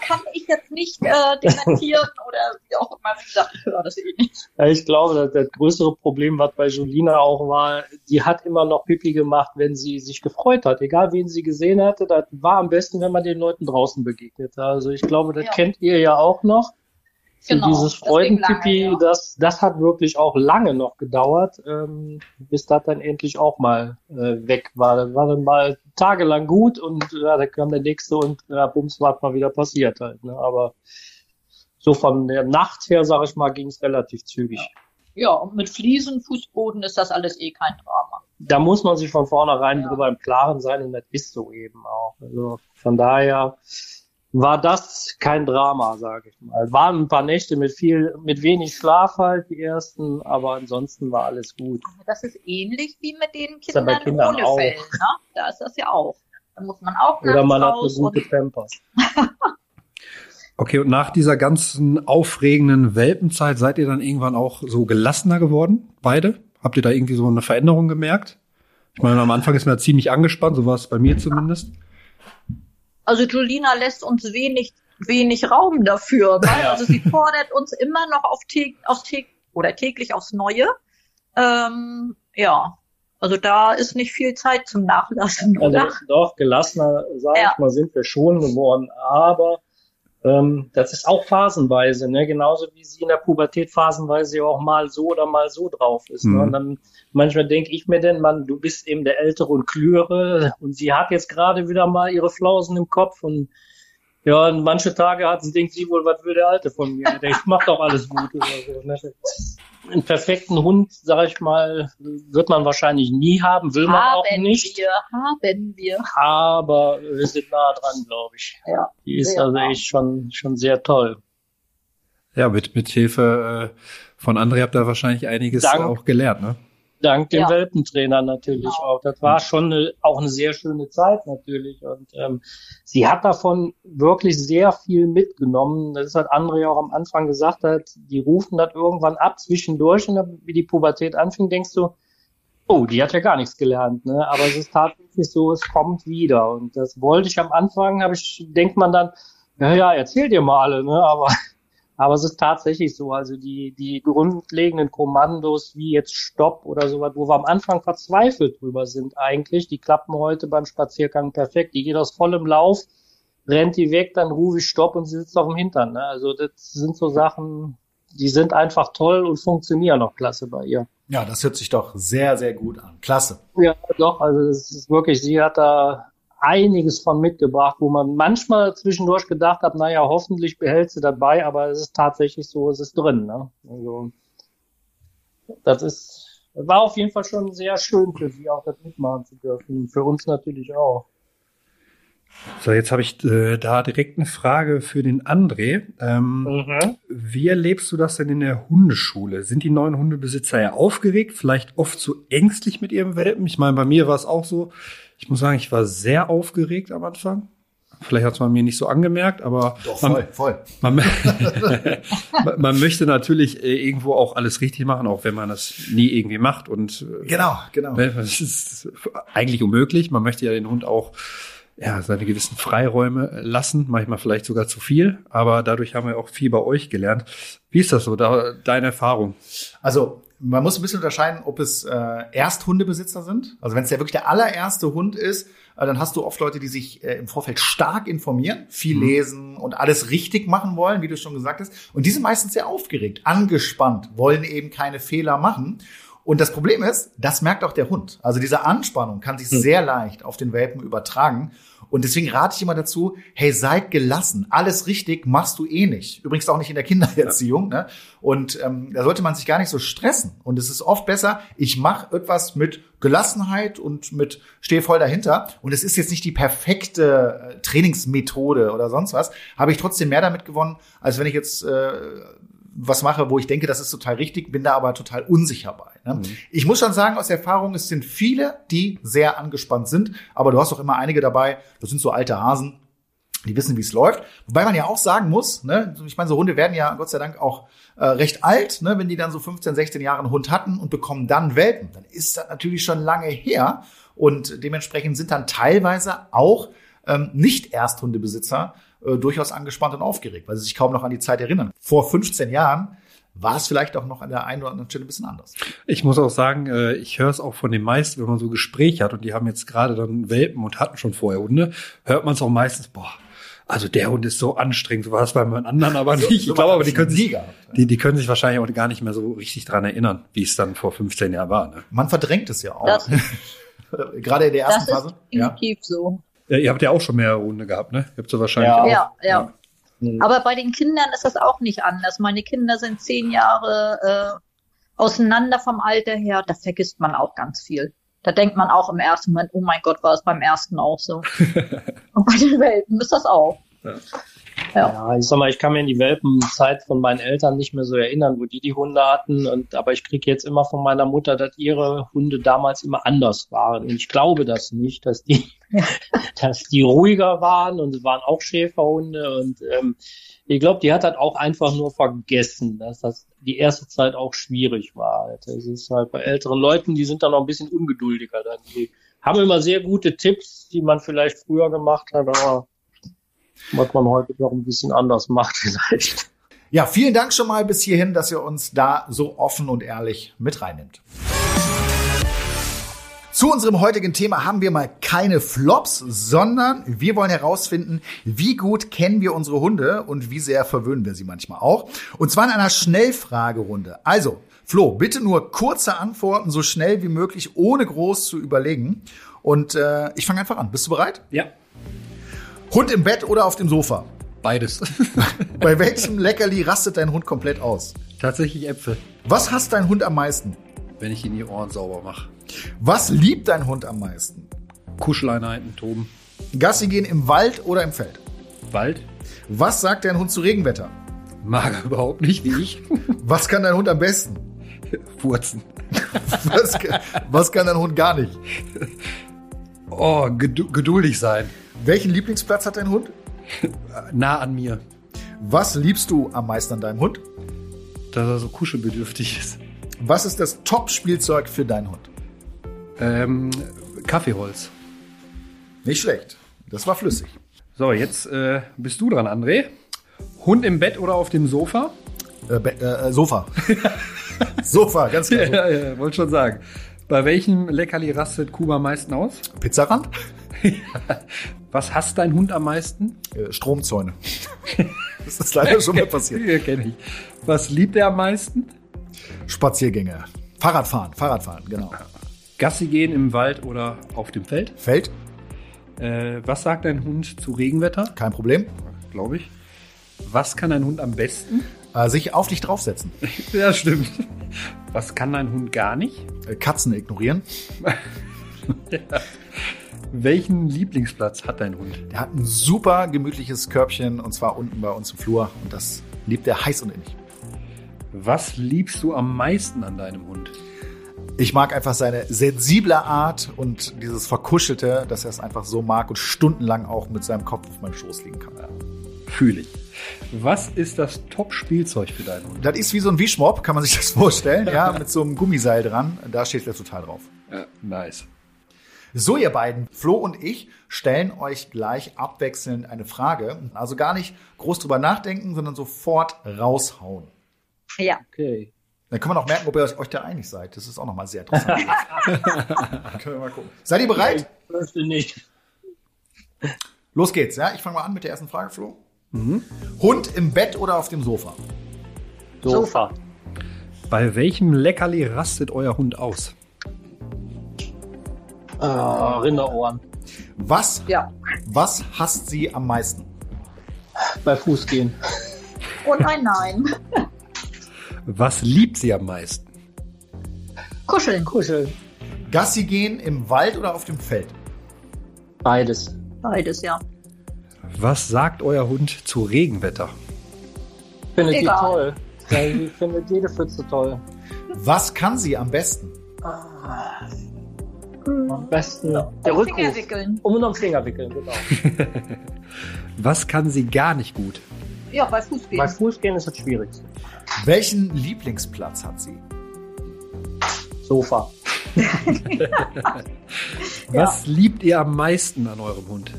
S4: kann ich jetzt nicht äh, dementieren oder wie auch immer. Wie gesagt, ich höre das eh nicht.
S3: Ja, ich glaube, das, das größere Problem, was bei Julina auch war, die hat immer noch Pipi gemacht, wenn sie sich gefreut hat. Egal, wen sie gesehen hatte, das war am besten, wenn man den Leuten draußen begegnet. Also ich glaube, das ja. kennt ihr ja auch noch. So genau, dieses Freudenpipi, ja. das, das hat wirklich auch lange noch gedauert, ähm, bis das dann endlich auch mal äh, weg war. Das war dann mal tagelang gut und ja, da kam der nächste und ja, bums, war mal wieder passiert halt. Ne? Aber so von der Nacht her, sag ich mal, ging es relativ zügig.
S4: Ja. ja, und mit Fliesen, Fußboden ist das alles eh kein Drama.
S3: Da muss man sich von vornherein ja. drüber im Klaren sein und das ist so eben auch. Also von daher, war das kein Drama, sage ich mal. Waren ein paar Nächte mit viel, mit wenig Schlaf halt, die ersten, aber ansonsten war alles gut.
S4: Das ist ähnlich wie mit den Kindern, Kindern ohne Fell, ne? Da ist das ja auch. Da muss man auch
S3: Oder man hat eine gute Pampers.
S2: okay, und nach dieser ganzen aufregenden Welpenzeit seid ihr dann irgendwann auch so gelassener geworden, beide? Habt ihr da irgendwie so eine Veränderung gemerkt? Ich meine, am Anfang ist man ziemlich angespannt, so war es bei mir zumindest.
S4: Also Julina lässt uns wenig, wenig Raum dafür. Weil, also sie fordert uns immer noch auf täg, auf täg, oder täglich aufs Neue. Ähm, ja, also da ist nicht viel Zeit zum Nachlassen,
S3: also, Doch, gelassener, sag ja. ich mal, sind wir schon geworden. Aber Ähm, das ist auch phasenweise, ne? genauso wie sie in der Pubertät phasenweise auch mal so oder mal so drauf ist. Mhm. Ne? Und dann manchmal denke ich mir denn, Mann, du bist eben der Ältere und Klüre und sie hat jetzt gerade wieder mal ihre Flausen im Kopf und ja, und manche Tage hat sie, denkt sie wohl, was will der Alte von mir? Ich mach doch alles gut oder so. Ne? Einen perfekten Hund, sag ich mal, wird man wahrscheinlich nie haben, will man haben auch nicht.
S4: Wir, haben wir.
S3: Aber wir sind nah dran, glaube ich. Ja. Die ist also nah. echt schon, schon sehr toll.
S2: Ja, mit, mit Hilfe äh, von André habt ihr wahrscheinlich einiges Dank. auch gelernt, ne?
S3: Dank dem ja. Welpentrainer natürlich genau. auch. Das war schon eine, auch eine sehr schöne Zeit natürlich. Und ähm, sie hat davon wirklich sehr viel mitgenommen. Das hat André auch am Anfang gesagt hat, die rufen das irgendwann ab zwischendurch und wie die Pubertät anfing, denkst du, oh, die hat ja gar nichts gelernt. Ne? Aber es ist tatsächlich so, es kommt wieder. Und das wollte ich am Anfang, habe ich, denkt man dann, ja, ja, erzählt ihr mal alle, ne? Aber aber es ist tatsächlich so, also die, die grundlegenden Kommandos wie jetzt Stopp oder sowas, wo wir am Anfang verzweifelt drüber sind eigentlich, die klappen heute beim Spaziergang perfekt. Die geht aus vollem Lauf, rennt die weg, dann rufe ich Stopp und sie sitzt auf dem Hintern. Ne? Also das sind so Sachen, die sind einfach toll und funktionieren auch klasse bei ihr.
S1: Ja, das hört sich doch sehr, sehr gut an. Klasse.
S3: Ja, doch, also es ist wirklich, sie hat da einiges von mitgebracht, wo man manchmal zwischendurch gedacht hat, naja, hoffentlich behält sie dabei, aber es ist tatsächlich so, es ist drin. Ne? Also das ist, war auf jeden Fall schon sehr schön für sie auch das mitmachen zu dürfen. Für uns natürlich auch.
S2: So, jetzt habe ich äh, da direkt eine Frage für den André. Ähm, mhm. Wie erlebst du das denn in der Hundeschule? Sind die neuen Hundebesitzer ja aufgeregt, vielleicht oft zu ängstlich mit ihrem Welpen? Ich meine, bei mir war es auch so, ich muss sagen, ich war sehr aufgeregt am Anfang. Vielleicht hat es man mir nicht so angemerkt, aber
S1: Doch, voll, man, voll.
S2: Man, man, möchte natürlich äh, irgendwo auch alles richtig machen, auch wenn man das nie irgendwie macht. Und
S1: äh, genau, genau.
S2: Das ist eigentlich unmöglich. Man möchte ja den Hund auch ja, seine gewissen Freiräume lassen, manchmal vielleicht sogar zu viel, aber dadurch haben wir auch viel bei euch gelernt. Wie ist das so, da, deine Erfahrung?
S1: Also man muss ein bisschen unterscheiden, ob es äh, Ersthundebesitzer sind. Also wenn es ja wirklich der allererste Hund ist, äh, dann hast du oft Leute, die sich äh, im Vorfeld stark informieren, viel mhm. lesen und alles richtig machen wollen, wie du schon gesagt hast. Und die sind meistens sehr aufgeregt, angespannt, wollen eben keine Fehler machen. Und das Problem ist, das merkt auch der Hund. Also diese Anspannung kann sich mhm. sehr leicht auf den Welpen übertragen. Und deswegen rate ich immer dazu, hey, seid gelassen. Alles richtig machst du eh nicht. Übrigens auch nicht in der Kindererziehung. Ne? Und ähm, da sollte man sich gar nicht so stressen. Und es ist oft besser, ich mache etwas mit Gelassenheit und mit stehe voll dahinter. Und es ist jetzt nicht die perfekte äh, Trainingsmethode oder sonst was. Habe ich trotzdem mehr damit gewonnen, als wenn ich jetzt äh, was mache, wo ich denke, das ist total richtig, bin da aber total unsicher bei. Ne? Mhm. Ich muss schon sagen, aus Erfahrung, es sind viele, die sehr angespannt sind, aber du hast auch immer einige dabei, das sind so alte Hasen, die wissen, wie es läuft. Wobei man ja auch sagen muss, ne, ich meine, so Hunde werden ja Gott sei Dank auch äh, recht alt, ne, wenn die dann so 15, 16 Jahre einen Hund hatten und bekommen dann Welpen, dann ist das natürlich schon lange her und dementsprechend sind dann teilweise auch ähm, nicht Ersthundebesitzer äh, durchaus angespannt und aufgeregt, weil sie sich kaum noch an die Zeit erinnern. Vor 15 Jahren war es vielleicht auch noch an der einen oder anderen Stelle ein bisschen anders.
S2: Ich muss auch sagen, äh, ich höre es auch von den meisten, wenn man so Gespräche hat und die haben jetzt gerade dann Welpen und hatten schon vorher Hunde, hört man es auch meistens, boah, also der Hund ist so anstrengend, so war es bei meinen anderen aber nicht. ich glaube aber, die können, sich, die, die können sich wahrscheinlich auch gar nicht mehr so richtig dran erinnern, wie es dann vor 15 Jahren war. Ne?
S1: Man verdrängt es ja auch. Das, Gerade in der ersten
S4: das
S1: Phase.
S4: Das ist definitiv ja. so.
S2: Ja, ihr habt ja auch schon mehrere Hunde gehabt, ne? Ihr habt so wahrscheinlich
S4: ja.
S2: auch.
S4: Ja, ja. ja. Aber bei den Kindern ist das auch nicht anders. Meine Kinder sind zehn Jahre äh, auseinander vom Alter her. Da vergisst man auch ganz viel. Da denkt man auch im ersten Moment, oh mein Gott, war es beim ersten auch so. Und bei den Welpen ist das auch.
S3: Ja. Ja. ja, ich sag mal, ich kann mir in die Welpenzeit von meinen Eltern nicht mehr so erinnern, wo die die Hunde hatten. Und aber ich kriege jetzt immer von meiner Mutter, dass ihre Hunde damals immer anders waren. Und ich glaube das nicht, dass die, dass die ruhiger waren und es waren auch Schäferhunde. Und ähm, ich glaube, die hat halt auch einfach nur vergessen, dass das die erste Zeit auch schwierig war. Das ist halt bei älteren Leuten, die sind dann noch ein bisschen ungeduldiger. Dann die haben immer sehr gute Tipps, die man vielleicht früher gemacht hat, aber was man heute noch ein bisschen anders macht vielleicht.
S1: Ja, vielen Dank schon mal bis hierhin, dass ihr uns da so offen und ehrlich mit reinnimmt. Zu unserem heutigen Thema haben wir mal keine Flops, sondern wir wollen herausfinden, wie gut kennen wir unsere Hunde und wie sehr verwöhnen wir sie manchmal auch. Und zwar in einer Schnellfragerunde. Also, Flo, bitte nur kurze Antworten, so schnell wie möglich, ohne groß zu überlegen. Und äh, ich fange einfach an. Bist du bereit?
S2: Ja.
S1: Hund im Bett oder auf dem Sofa?
S2: Beides.
S1: Bei welchem Leckerli rastet dein Hund komplett aus?
S2: Tatsächlich Äpfel,
S1: Was hasst dein Hund am meisten?
S2: wenn ich ihn die Ohren sauber mache.
S1: Was liebt dein Hund am meisten?
S2: Kuscheleinheiten, Toben.
S1: Gassi gehen im Wald oder im Feld?
S2: Wald.
S1: Was sagt dein Hund zu Regenwetter?
S2: Mag er überhaupt nicht, wie ich.
S1: Was kann dein Hund am besten?
S2: Furzen.
S1: Was, kann- was kann dein Hund gar nicht?
S2: Oh, gedu geduldig sein.
S1: Welchen Lieblingsplatz hat dein Hund?
S2: Nah an mir.
S1: Was liebst du am meisten an deinem Hund?
S2: Dass er so kuschelbedürftig ist.
S1: Was ist das Top-Spielzeug für deinen Hund?
S2: Ähm, Kaffeeholz.
S1: Nicht schlecht. Das war flüssig.
S2: So, jetzt äh, bist du dran, André. Hund im Bett oder auf dem Sofa?
S1: Äh, Be äh, Sofa. Sofa, ganz klar.
S2: Ja, ja, wollte schon sagen. Bei welchem Leckerli rastet Kuba am meisten aus?
S1: Pizzarand?
S2: Was hasst dein Hund am meisten?
S1: Äh, Stromzäune. das ist leider schon mal passiert.
S2: Ja, kenne ich. Was liebt er am meisten?
S1: Spaziergänge. Fahrradfahren, Fahrradfahren, genau.
S2: Gassi gehen im Wald oder auf dem Feld?
S1: Feld?
S2: Äh, was sagt dein Hund zu Regenwetter?
S1: Kein Problem.
S2: Glaube ich. Was kann dein Hund am besten?
S1: Äh, sich auf dich draufsetzen.
S2: Ja, stimmt. Was kann dein Hund gar nicht?
S1: Äh, Katzen ignorieren.
S2: Welchen Lieblingsplatz hat dein Hund?
S1: Der hat ein super gemütliches Körbchen und zwar unten bei uns im Flur und das liebt er heiß und innig.
S2: Was liebst du am meisten an deinem Hund?
S1: Ich mag einfach seine sensible Art und dieses Verkuschelte, dass er es einfach so mag und stundenlang auch mit seinem Kopf auf meinem Schoß liegen kann.
S2: Fühle ich. Was ist das Top-Spielzeug für deinen Hund?
S1: Das ist wie so ein Wischmopp, kann man sich das vorstellen, ja, mit so einem Gummiseil dran. Da steht er total drauf.
S2: Ja, nice.
S1: So, ihr beiden, Flo und ich stellen euch gleich abwechselnd eine Frage. Also gar nicht groß drüber nachdenken, sondern sofort raushauen.
S4: Ja.
S2: Okay.
S1: Dann können wir noch merken, ob ihr euch da einig seid. Das ist auch nochmal sehr interessant. Können wir mal gucken. Seid ihr bereit?
S3: Ich fürchte nicht.
S1: Los geht's, ja? Ich fange mal an mit der ersten Frage, Flo. Hund im Bett oder auf dem Sofa?
S3: Sofa.
S2: Bei welchem Leckerli rastet euer Hund aus?
S3: Ah, Rinderohren.
S1: Was,
S4: Ja.
S1: was hasst sie am meisten?
S3: Bei Fuß gehen.
S4: Oh nein, nein.
S2: Was liebt sie am meisten?
S4: Kuscheln.
S3: Kuscheln.
S1: Gassi gehen im Wald oder auf dem Feld?
S3: Beides.
S4: Beides, ja.
S2: Was sagt euer Hund zu Regenwetter?
S3: Findet die
S4: Egal.
S3: toll. Ja, ich finde jede Pfütze toll.
S1: Was kann sie am besten?
S3: Am besten der
S4: Finger
S3: Rückruf.
S4: wickeln.
S3: Um und am Finger wickeln, genau.
S2: Was kann sie gar nicht gut?
S4: Ja, bei Fuß gehen.
S3: Bei Fuß gehen ist das Schwierigste.
S1: Welchen Lieblingsplatz hat sie?
S3: Sofa.
S2: Was liebt ihr am meisten an eurem Hund?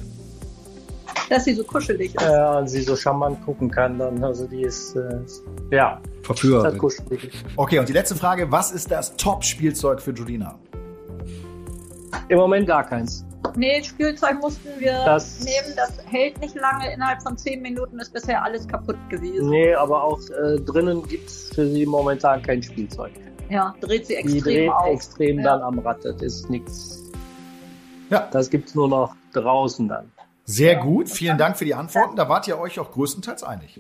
S4: Dass sie so kuschelig ist.
S3: Ja, und sie so charmant gucken kann dann. Also die ist, äh, ja, ist halt
S2: Verführerin.
S3: kuschelig.
S1: Okay, und die letzte Frage. Was ist das Top-Spielzeug für Julina?
S3: Im Moment gar keins.
S4: Nee, Spielzeug mussten wir
S3: Das-
S4: nehmen. Das hält nicht lange. Innerhalb von zehn Minuten ist bisher alles kaputt gewesen.
S3: Nee, aber auch äh, drinnen gibt's für sie momentan kein Spielzeug.
S4: Ja, dreht sie
S3: Die
S4: extrem
S3: dreht
S4: auf.
S3: extrem
S4: Ja.
S3: dann am Rad. Das ist nichts.
S1: Ja.
S3: Das gibt's nur noch draußen dann.
S1: Sehr gut. Vielen Dank für die Antworten. Da wart ihr euch auch größtenteils einig.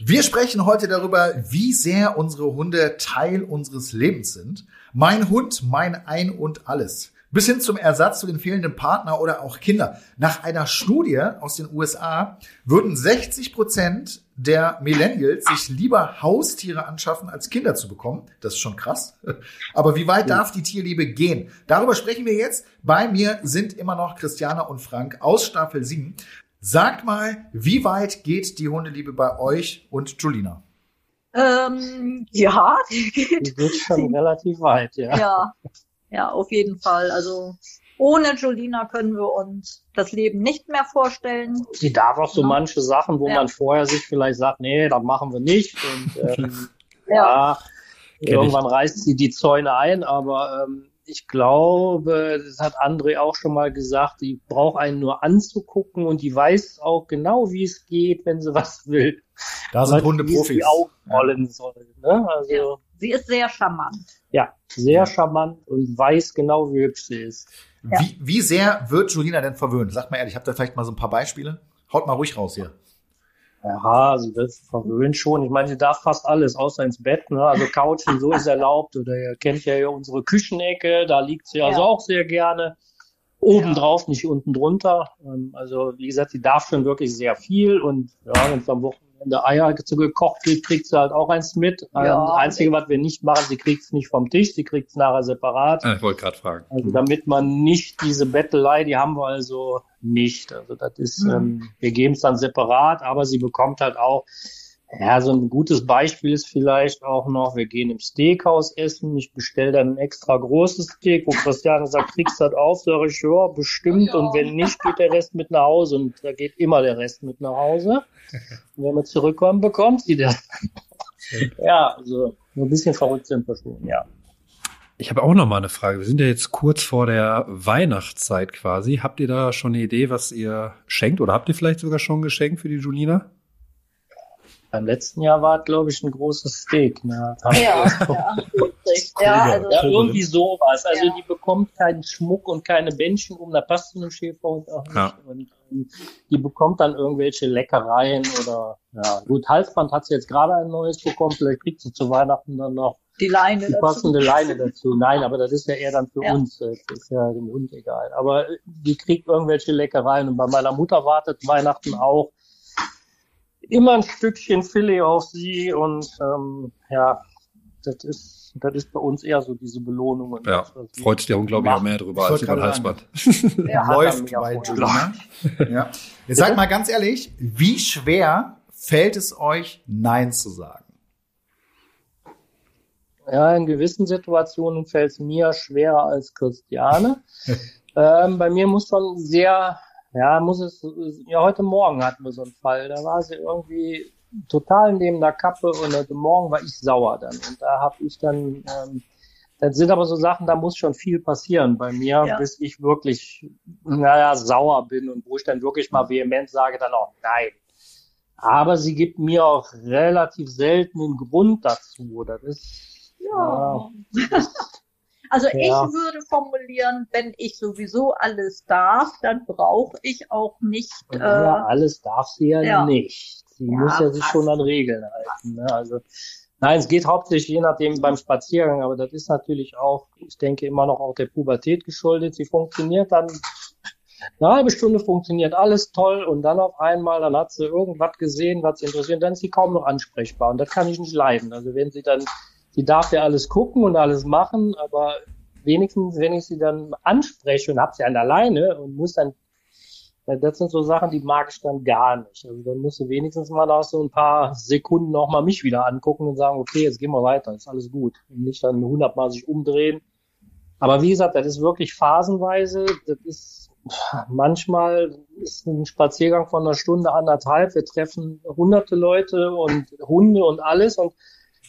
S1: Wir sprechen heute darüber, wie sehr unsere Hunde Teil unseres Lebens sind. Mein Hund, mein Ein und alles. Bis hin zum Ersatz zu den fehlenden Partner oder auch Kinder. Nach einer Studie aus den USA würden 60 Prozent der Millennials sich lieber Haustiere anschaffen, als Kinder zu bekommen. Das ist schon krass. Aber wie weit darf die Tierliebe gehen? Darüber sprechen wir jetzt. Bei mir sind immer noch Christiana und Frank aus Staffel 7. Sagt mal, wie weit geht die Hundeliebe bei euch und Julina?
S4: Ähm, ja, die
S3: Die
S4: geht.
S3: geht schon relativ weit, ja.
S4: Ja, ja, auf jeden Fall. Also ohne Julina können wir uns das Leben nicht mehr vorstellen.
S3: Sie darf auch so
S4: Ja.
S3: manche Sachen, wo
S4: Ja.
S3: man vorher sich vielleicht sagt, nee, das machen wir nicht. Und ähm,
S4: Ja.
S3: ja, Irgendwann reißt sie die Zäune ein, aber ähm, ich glaube, das hat André auch schon mal gesagt, die braucht einen nur anzugucken und die weiß auch genau, wie es geht, wenn sie was will.
S1: Da sind Hunde Profis.
S3: Ja. soll. Ne? Also, ja.
S4: Sie ist sehr charmant.
S3: Ja, sehr ja. charmant und weiß genau, wie hübsch sie ist.
S1: Wie, wie sehr wird Julina denn verwöhnt? Sag mal ehrlich, habt ihr vielleicht mal so ein paar Beispiele? Haut mal ruhig raus hier.
S3: Ja, sie wird verwöhnt schon. Ich meine, sie darf fast alles, außer ins Bett. Ne? Also Couch und so ist erlaubt. Oder ihr kennt ja unsere Küchenecke, da liegt sie also auch sehr gerne. Obendrauf, ja. nicht unten drunter. Ähm, also wie gesagt, sie darf schon wirklich sehr viel. Und ja, wenn es am Wochenende wenn der Eier zu gekocht wird, kriegt sie halt auch eins mit. Ja, das Einzige, was wir nicht machen, sie kriegt es nicht vom Tisch, sie kriegt es nachher separat.
S2: Ich wollte gerade fragen.
S3: Also damit man nicht diese Bettelei, die haben wir also nicht. Also das ist, mhm. ähm, wir geben es dann separat, aber sie bekommt halt auch ja, so ein gutes Beispiel ist vielleicht auch noch, wir gehen im Steakhouse essen, ich bestelle dann ein extra großes Steak, wo Christiane sagt, kriegst du das auf, sag ich, ja, bestimmt, und wenn nicht, geht der Rest mit nach Hause, und da geht immer der Rest mit nach Hause. Und wenn wir zurückkommen, bekommt sie das. ja, also, ein bisschen verrückt sind wir schon, ja.
S2: Ich habe auch noch mal eine Frage. Wir sind ja jetzt kurz vor der Weihnachtszeit quasi. Habt ihr da schon eine Idee, was ihr schenkt? Oder habt ihr vielleicht sogar schon ein Geschenk für die Julina?
S3: Beim letzten Jahr war, glaube ich, ein großes Steak. Ne? Ja,
S4: ja,
S3: ja, also, ja, irgendwie sowas. Also ja. die bekommt keinen Schmuck und keine Bändchen um, da passt zu einem Schäferhund auch nicht. Ja. Und ähm, die bekommt dann irgendwelche Leckereien oder ja, gut, Halsband hat sie jetzt gerade ein neues bekommen, vielleicht kriegt sie zu Weihnachten dann noch
S4: die Leine
S3: die passende dazu. Leine dazu. Nein, aber das ist ja eher dann für ja. uns. Das ist ja dem Hund egal. Aber die kriegt irgendwelche Leckereien und bei meiner Mutter wartet Weihnachten auch immer ein Stückchen Filet auf sie und ähm, ja, das ist, das ist bei uns eher so diese Belohnung.
S2: Ja, freut sich ja unglaublich auch mehr drüber als über ein Halsband.
S1: Läuft bei Juliana. ja. Jetzt sag mal ganz ehrlich, wie schwer fällt es euch, Nein zu sagen?
S3: Ja, in gewissen Situationen fällt es mir schwerer als Christiane. ähm, bei mir muss schon sehr ja, muss es, ja, heute Morgen hatten wir so einen Fall. Da war sie irgendwie total neben der Kappe und heute Morgen war ich sauer dann. Und da habe ich dann, ähm, das sind aber so Sachen, da muss schon viel passieren bei mir, ja. bis ich wirklich, naja, sauer bin und wo ich dann wirklich mal vehement sage, dann auch nein. Aber sie gibt mir auch relativ selten einen Grund dazu. Das ist,
S4: ja. ja Also ja. ich würde formulieren, wenn ich sowieso alles darf, dann brauche ich auch nicht.
S3: Äh, ja, alles darf sie ja, ja. nicht. Sie ja, muss ja sich schon an Regeln halten. Ne? Also nein, es geht hauptsächlich je nachdem beim Spaziergang, aber das ist natürlich auch, ich denke immer noch auch der Pubertät geschuldet. Sie funktioniert dann eine halbe Stunde funktioniert alles toll und dann auf einmal, dann hat sie irgendwas gesehen, was sie interessiert, dann ist sie kaum noch ansprechbar und das kann ich nicht leiden. Also wenn sie dann die darf ja alles gucken und alles machen, aber wenigstens, wenn ich sie dann anspreche und hab sie an der Leine und muss dann, das sind so Sachen, die mag ich dann gar nicht. Also dann musst du wenigstens mal nach so ein paar Sekunden auch mal mich wieder angucken und sagen, okay, jetzt gehen wir weiter, ist alles gut. Und nicht dann hundertmal sich umdrehen. Aber wie gesagt, das ist wirklich phasenweise, das ist, manchmal ist ein Spaziergang von einer Stunde, anderthalb, wir treffen hunderte Leute und Hunde und alles und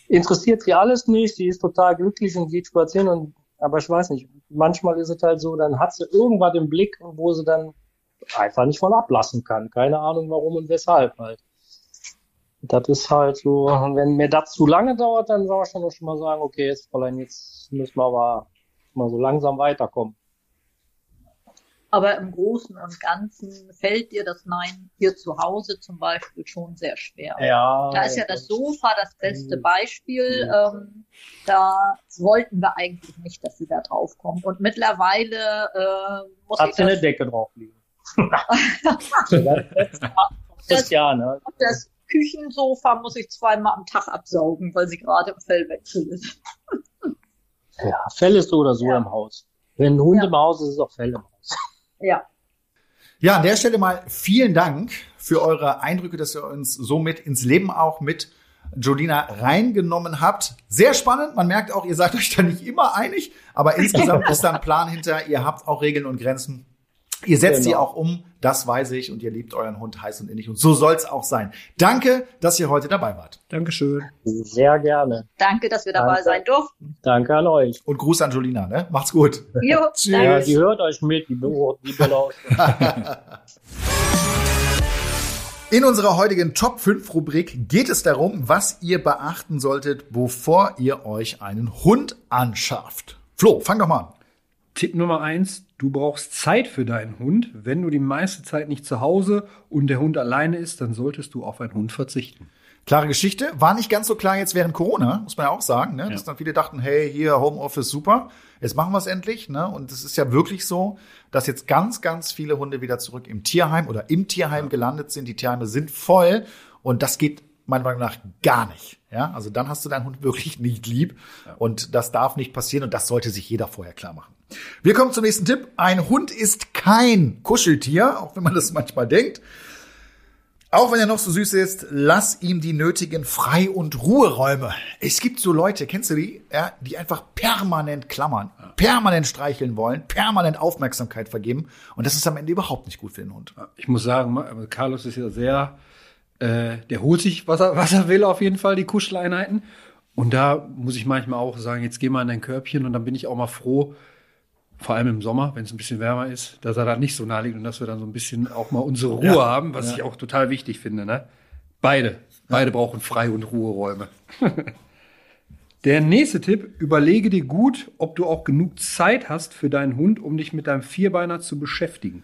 S3: interessiert sie alles nicht, sie ist total glücklich und geht spazieren und aber ich weiß nicht, manchmal ist es halt so, dann hat sie irgendwas im Blick, wo sie dann einfach nicht von ablassen kann. Keine Ahnung warum und weshalb halt. Das ist halt so, wenn mir das zu lange dauert, dann soll ich schon mal sagen, okay, jetzt Fräulein, jetzt müssen wir aber mal so langsam weiterkommen.
S4: Aber im Großen und Ganzen fällt dir das Nein hier zu Hause zum Beispiel schon sehr schwer.
S3: Ja.
S4: Da ist ja das Sofa das beste. Beispiel. Mhm. Ähm, da wollten wir eigentlich nicht, dass sie da drauf kommt. Und mittlerweile äh,
S3: muss Hat sie eine Decke drauf liegen.
S4: das, Jahr, ne? das Küchensofa muss ich zweimal am Tag absaugen, weil sie gerade im Fellwechsel ist.
S3: ja, Fell ist so oder so ja. im Haus. Wenn ein Hund ja. im Haus ist, ist auch Fell im Haus.
S4: Ja.
S1: Ja, an der Stelle mal vielen Dank für eure Eindrücke, dass ihr uns somit ins Leben auch mit Jolina reingenommen habt. Sehr spannend. Man merkt auch, ihr seid euch da nicht immer einig, aber insgesamt ist da ein Plan hinter. Ihr habt auch Regeln und Grenzen. Ihr setzt
S3: Genau.
S1: die auch um, das weiß ich, und ihr liebt euren Hund heiß und innig. Und so soll's auch sein. Danke, dass ihr heute dabei wart.
S2: Dankeschön.
S3: Sehr gerne.
S4: Danke, dass wir dabei
S3: Danke.
S4: sein durften.
S3: Danke an euch.
S1: Und Gruß an Jolina, ne? Macht's gut.
S4: Jo,
S1: Tschüss.
S3: Ja, die hört euch mit, die, die Bella.
S1: In unserer heutigen Top 5 Rubrik geht es darum, was ihr beachten solltet, bevor ihr euch einen Hund anschafft. Flo, fang doch mal an.
S2: Tipp Nummer eins, du brauchst Zeit für deinen Hund. Wenn du die meiste Zeit nicht zu Hause und der Hund alleine ist, dann solltest du auf einen Hund verzichten.
S1: Klare Geschichte. War nicht ganz so klar jetzt während Corona, muss man ja auch sagen, ne? dass dann viele dachten, hey, hier Homeoffice super, jetzt machen wir es endlich. Ne? Und es ist ja wirklich so, dass jetzt ganz, ganz viele Hunde wieder zurück im Tierheim oder im Tierheim gelandet sind. Die Tierheime sind voll und das geht meiner Meinung nach gar nicht. Ja, also dann hast du deinen Hund wirklich nicht lieb und das darf nicht passieren und das sollte sich jeder vorher klar machen. Wir kommen zum nächsten Tipp. Ein Hund ist kein Kuscheltier, auch wenn man das manchmal denkt. Auch wenn er noch so süß ist, lass ihm die nötigen Frei- und Ruheräume. Es gibt so Leute, kennst du die? Ja, die einfach permanent klammern, permanent streicheln wollen, permanent Aufmerksamkeit vergeben. Und das ist am Ende überhaupt nicht gut für den Hund.
S2: Ich muss sagen, Carlos ist ja sehr, äh, der holt sich, was er, was er will, auf jeden Fall, die Kuscheleinheiten. Und da muss ich manchmal auch sagen, jetzt geh mal in dein Körbchen und dann bin ich auch mal froh, vor allem im Sommer, wenn es ein bisschen wärmer ist, dass er da nicht so nah liegt und dass wir dann so ein bisschen auch mal unsere Ruhe
S1: Ja.
S2: haben, was ich auch total wichtig finde. Ne? Beide. Beide brauchen Frei- und Ruheräume. Der nächste Tipp, überlege dir gut, ob du auch genug Zeit hast für deinen Hund, um dich mit deinem Vierbeiner zu beschäftigen.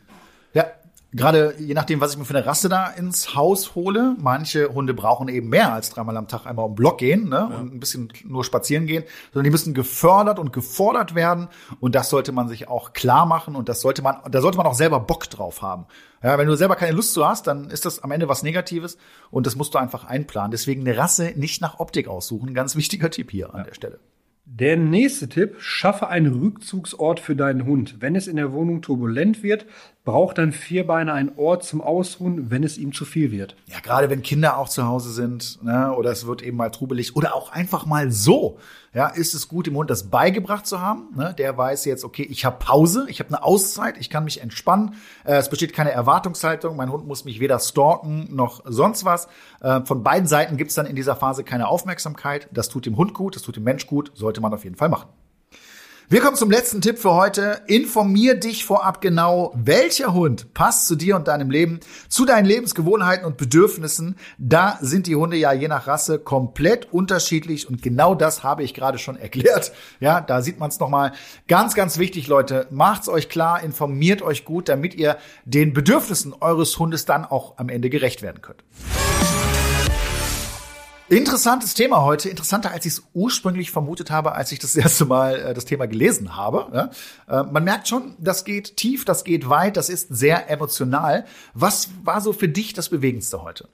S1: Ja, gerade je nachdem, was ich mir für eine Rasse da ins Haus hole. Manche Hunde brauchen eben mehr als dreimal am Tag einmal um den Block gehen ne, und ein bisschen nur spazieren gehen, sondern die müssen gefördert und gefordert werden. Und das sollte man sich auch klar machen und das sollte man, da sollte man auch selber Bock drauf haben. Ja, wenn du selber keine Lust zu hast, dann ist das am Ende was Negatives und das musst du einfach einplanen. Deswegen eine Rasse nicht nach Optik aussuchen. Ganz wichtiger Tipp hier an der Stelle.
S2: Der nächste Tipp, schaffe einen Rückzugsort für deinen Hund. Wenn es in der Wohnung turbulent wird, braucht dein Vierbeiner einen Ort zum Ausruhen, wenn es ihm zu viel wird.
S1: Ja, gerade wenn Kinder auch zu Hause sind, ne, oder es wird eben mal trubelig oder auch einfach mal so, ja, ist es gut, dem Hund das beigebracht zu haben. Ne? Der weiß jetzt, okay, ich habe Pause, ich habe eine Auszeit, ich kann mich entspannen. Äh, es besteht keine Erwartungshaltung, mein Hund muss mich weder stalken noch sonst was. Äh, von beiden Seiten gibt's dann in dieser Phase keine Aufmerksamkeit. Das tut dem Hund gut, das tut dem Mensch gut, sollte man auf jeden Fall machen. Wir kommen zum letzten Tipp für heute. Informier dich vorab genau, welcher Hund passt zu dir und deinem Leben, zu deinen Lebensgewohnheiten und Bedürfnissen. Da sind die Hunde ja je nach Rasse komplett unterschiedlich und genau das habe ich gerade schon erklärt. Ja, da sieht man es nochmal. Ganz, ganz wichtig, Leute. Macht's euch klar, informiert euch gut, damit ihr den Bedürfnissen eures Hundes dann auch am Ende gerecht werden könnt. Interessantes Thema heute, interessanter als ich es ursprünglich vermutet habe, als ich das erste Mal äh, das Thema gelesen habe. Ja? Äh, man merkt schon, das geht tief, das geht weit, das ist sehr emotional. Was war so für dich das Bewegendste heute?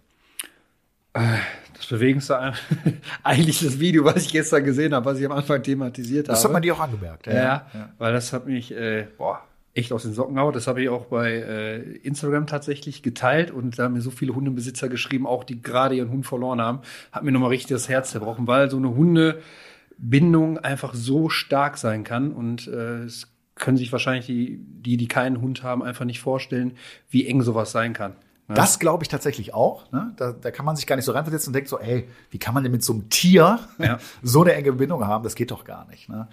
S2: Das Bewegendste, eigentlich das Video, was ich gestern gesehen habe, was ich am Anfang thematisiert habe.
S1: Das hat man dir auch angemerkt.
S2: Ja, ja, weil das hat mich äh, boah, echt aus den Socken gehauen. Das habe ich auch bei äh, Instagram tatsächlich geteilt und da haben mir so viele Hundebesitzer geschrieben, auch die gerade ihren Hund verloren haben, hat mir nochmal richtig das Herz zerbrochen, weil so eine Hundebindung einfach so stark sein kann und äh, es können sich wahrscheinlich die, die, die keinen Hund haben, einfach nicht vorstellen, wie eng sowas sein kann.
S1: Das glaube ich tatsächlich auch. Ne? Da, da kann man sich gar nicht so reinversetzen und denkt so, ey, wie kann man denn mit so einem Tier
S2: Ja.
S1: so eine enge Bindung haben? Das geht doch gar nicht. Ne?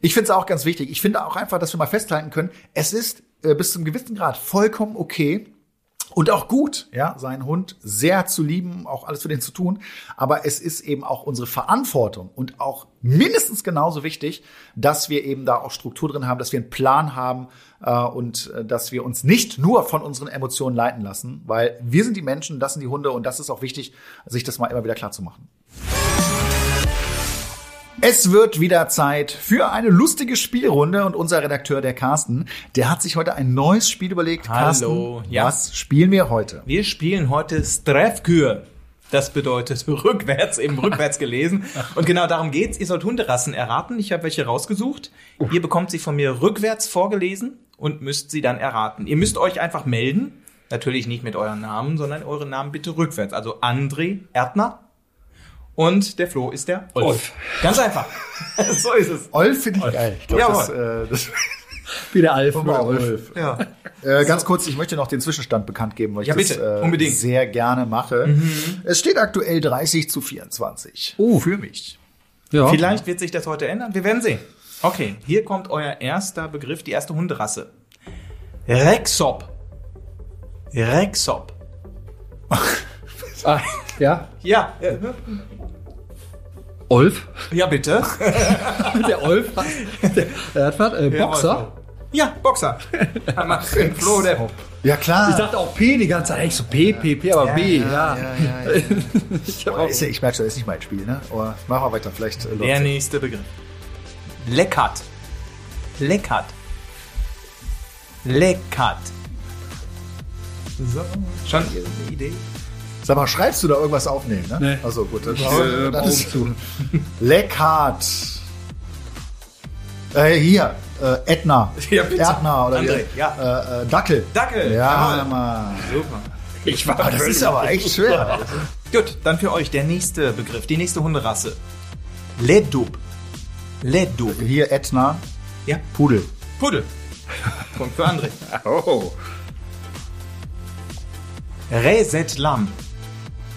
S1: Ich finde es auch ganz wichtig. Ich finde auch einfach, dass wir mal festhalten können, es ist äh, bis zum gewissen Grad vollkommen okay, und auch gut, ja, seinen Hund sehr zu lieben, auch alles für den zu tun. Aber es ist eben auch unsere Verantwortung und auch mindestens genauso wichtig, dass wir eben da auch Struktur drin haben, dass wir einen Plan haben äh, und äh, dass wir uns nicht nur von unseren Emotionen leiten lassen, weil wir sind die Menschen, das sind die Hunde und das ist auch wichtig, sich das mal immer wieder klar zu machen. Es wird wieder Zeit für eine lustige Spielrunde und unser Redakteur, der Carsten, der hat sich heute ein neues Spiel überlegt.
S5: Hallo,
S1: Carsten,
S5: ja.
S1: was spielen wir heute?
S5: Wir spielen heute Strefkür. Das bedeutet rückwärts, eben rückwärts gelesen. Und genau darum geht's. Ihr sollt Hunderassen erraten. Ich habe welche rausgesucht. Ihr bekommt sie von mir rückwärts vorgelesen und müsst sie dann erraten. Ihr müsst euch einfach melden. Natürlich nicht mit euren Namen, sondern euren Namen bitte rückwärts. Also André Erdner. Und der Flo ist der
S2: Ulf.
S5: Ganz einfach. so ist es.
S1: Olf finde ich geil. Ich
S5: Jawohl.
S1: das, äh, das
S2: Wie der Alf.
S1: Olf.
S5: Ja.
S1: Äh, ganz kurz, ich möchte noch den Zwischenstand bekannt geben, weil ich
S5: Ja,
S1: das
S5: bitte,
S1: äh,
S5: unbedingt.
S1: sehr gerne mache. Es steht aktuell 30 zu 24.
S2: Oh.
S1: Für mich.
S2: Ja.
S5: Vielleicht wird sich das heute ändern. Wir werden sehen. Okay, hier kommt euer erster Begriff, die erste Hunderasse. Rexop. Rexop.
S2: Ah, ja.
S5: Ja,
S2: Olf.
S5: ja bitte.
S2: Der Olf der, der hat was, äh, Boxer.
S5: Ja, Boxer. Einmal den Flo, der
S1: Ja, klar.
S2: Ich dachte auch P die ganze Zeit. Ich so P, P, P, aber B, ja.
S1: Boah, ist ja, ich merke schon, das ist nicht mein Spiel, ne? Aber machen wir weiter, vielleicht äh,
S5: Der nächste Begriff. Leckert. Leckert. Leckert. So, schon eine Idee?
S1: Sag mal, schreibst du da irgendwas auf? Nee, ne?
S2: Nee.
S1: Achso, gut. Das,
S2: äh,
S1: das ist
S2: zu.
S1: Leckhardt. Äh, hier, äh, Edna.
S5: Ja, bitte.
S1: Erdner oder
S5: André,
S1: wie?
S5: ja.
S1: Äh, äh, Dackel.
S5: Dackel.
S1: Ja,
S5: Jawohl.
S1: Mann.
S5: Super.
S2: Ich war
S1: Aber das ist aber echt schwer.
S5: Gut, dann für euch der nächste Begriff, die nächste Hunderasse. Ledub. Ledub.
S1: Hier, Edna.
S5: Ja,
S1: Pudel.
S5: Puddel. Punkt für André.
S2: Oh.
S5: Resetlam.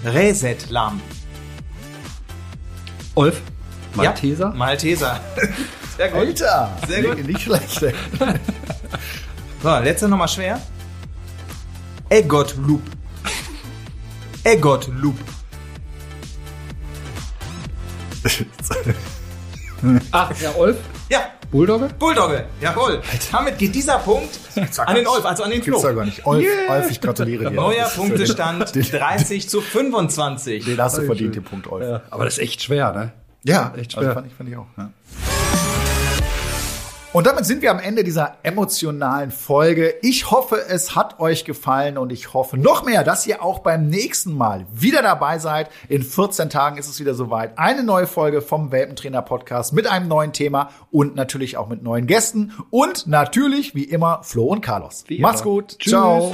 S5: Resetlam.
S2: Olf. Malteser.
S5: Ja, Malteser. Sehr gut.
S1: Alter.
S5: Sehr gut.
S1: Nicht, schlecht. ey.
S5: So, letzte nochmal schwer. Eggotloop. Eggotloop.
S2: Ach, der Olf.
S5: Ja,
S2: Bulldogge.
S5: Bulldogge. Jawohl. Damit geht dieser Punkt an den Olf, also an den
S1: Gibt's
S5: Flo.
S1: da gar nicht. Olf, Olf, ich gratuliere dir.
S5: Neuer Punktestand
S1: Den,
S5: 30 zu 25.
S1: den hast du verdient, den Punkt, Olf. Ja,
S2: Aber das ist echt schwer, ne?
S1: echt
S2: schwer.
S1: Also fand, ich, fand ich auch. Ja. Und damit sind wir am Ende dieser emotionalen Folge. Ich hoffe, es hat euch gefallen und ich hoffe noch mehr, dass ihr auch beim nächsten Mal wieder dabei seid. In 14 Tagen ist es wieder soweit. Eine neue Folge vom Welpentrainer Podcast mit einem neuen Thema und natürlich auch mit neuen Gästen und natürlich wie immer Flo und Carlos.
S2: Wie immer.
S1: Macht's gut.
S2: Tschüss.
S1: Ciao.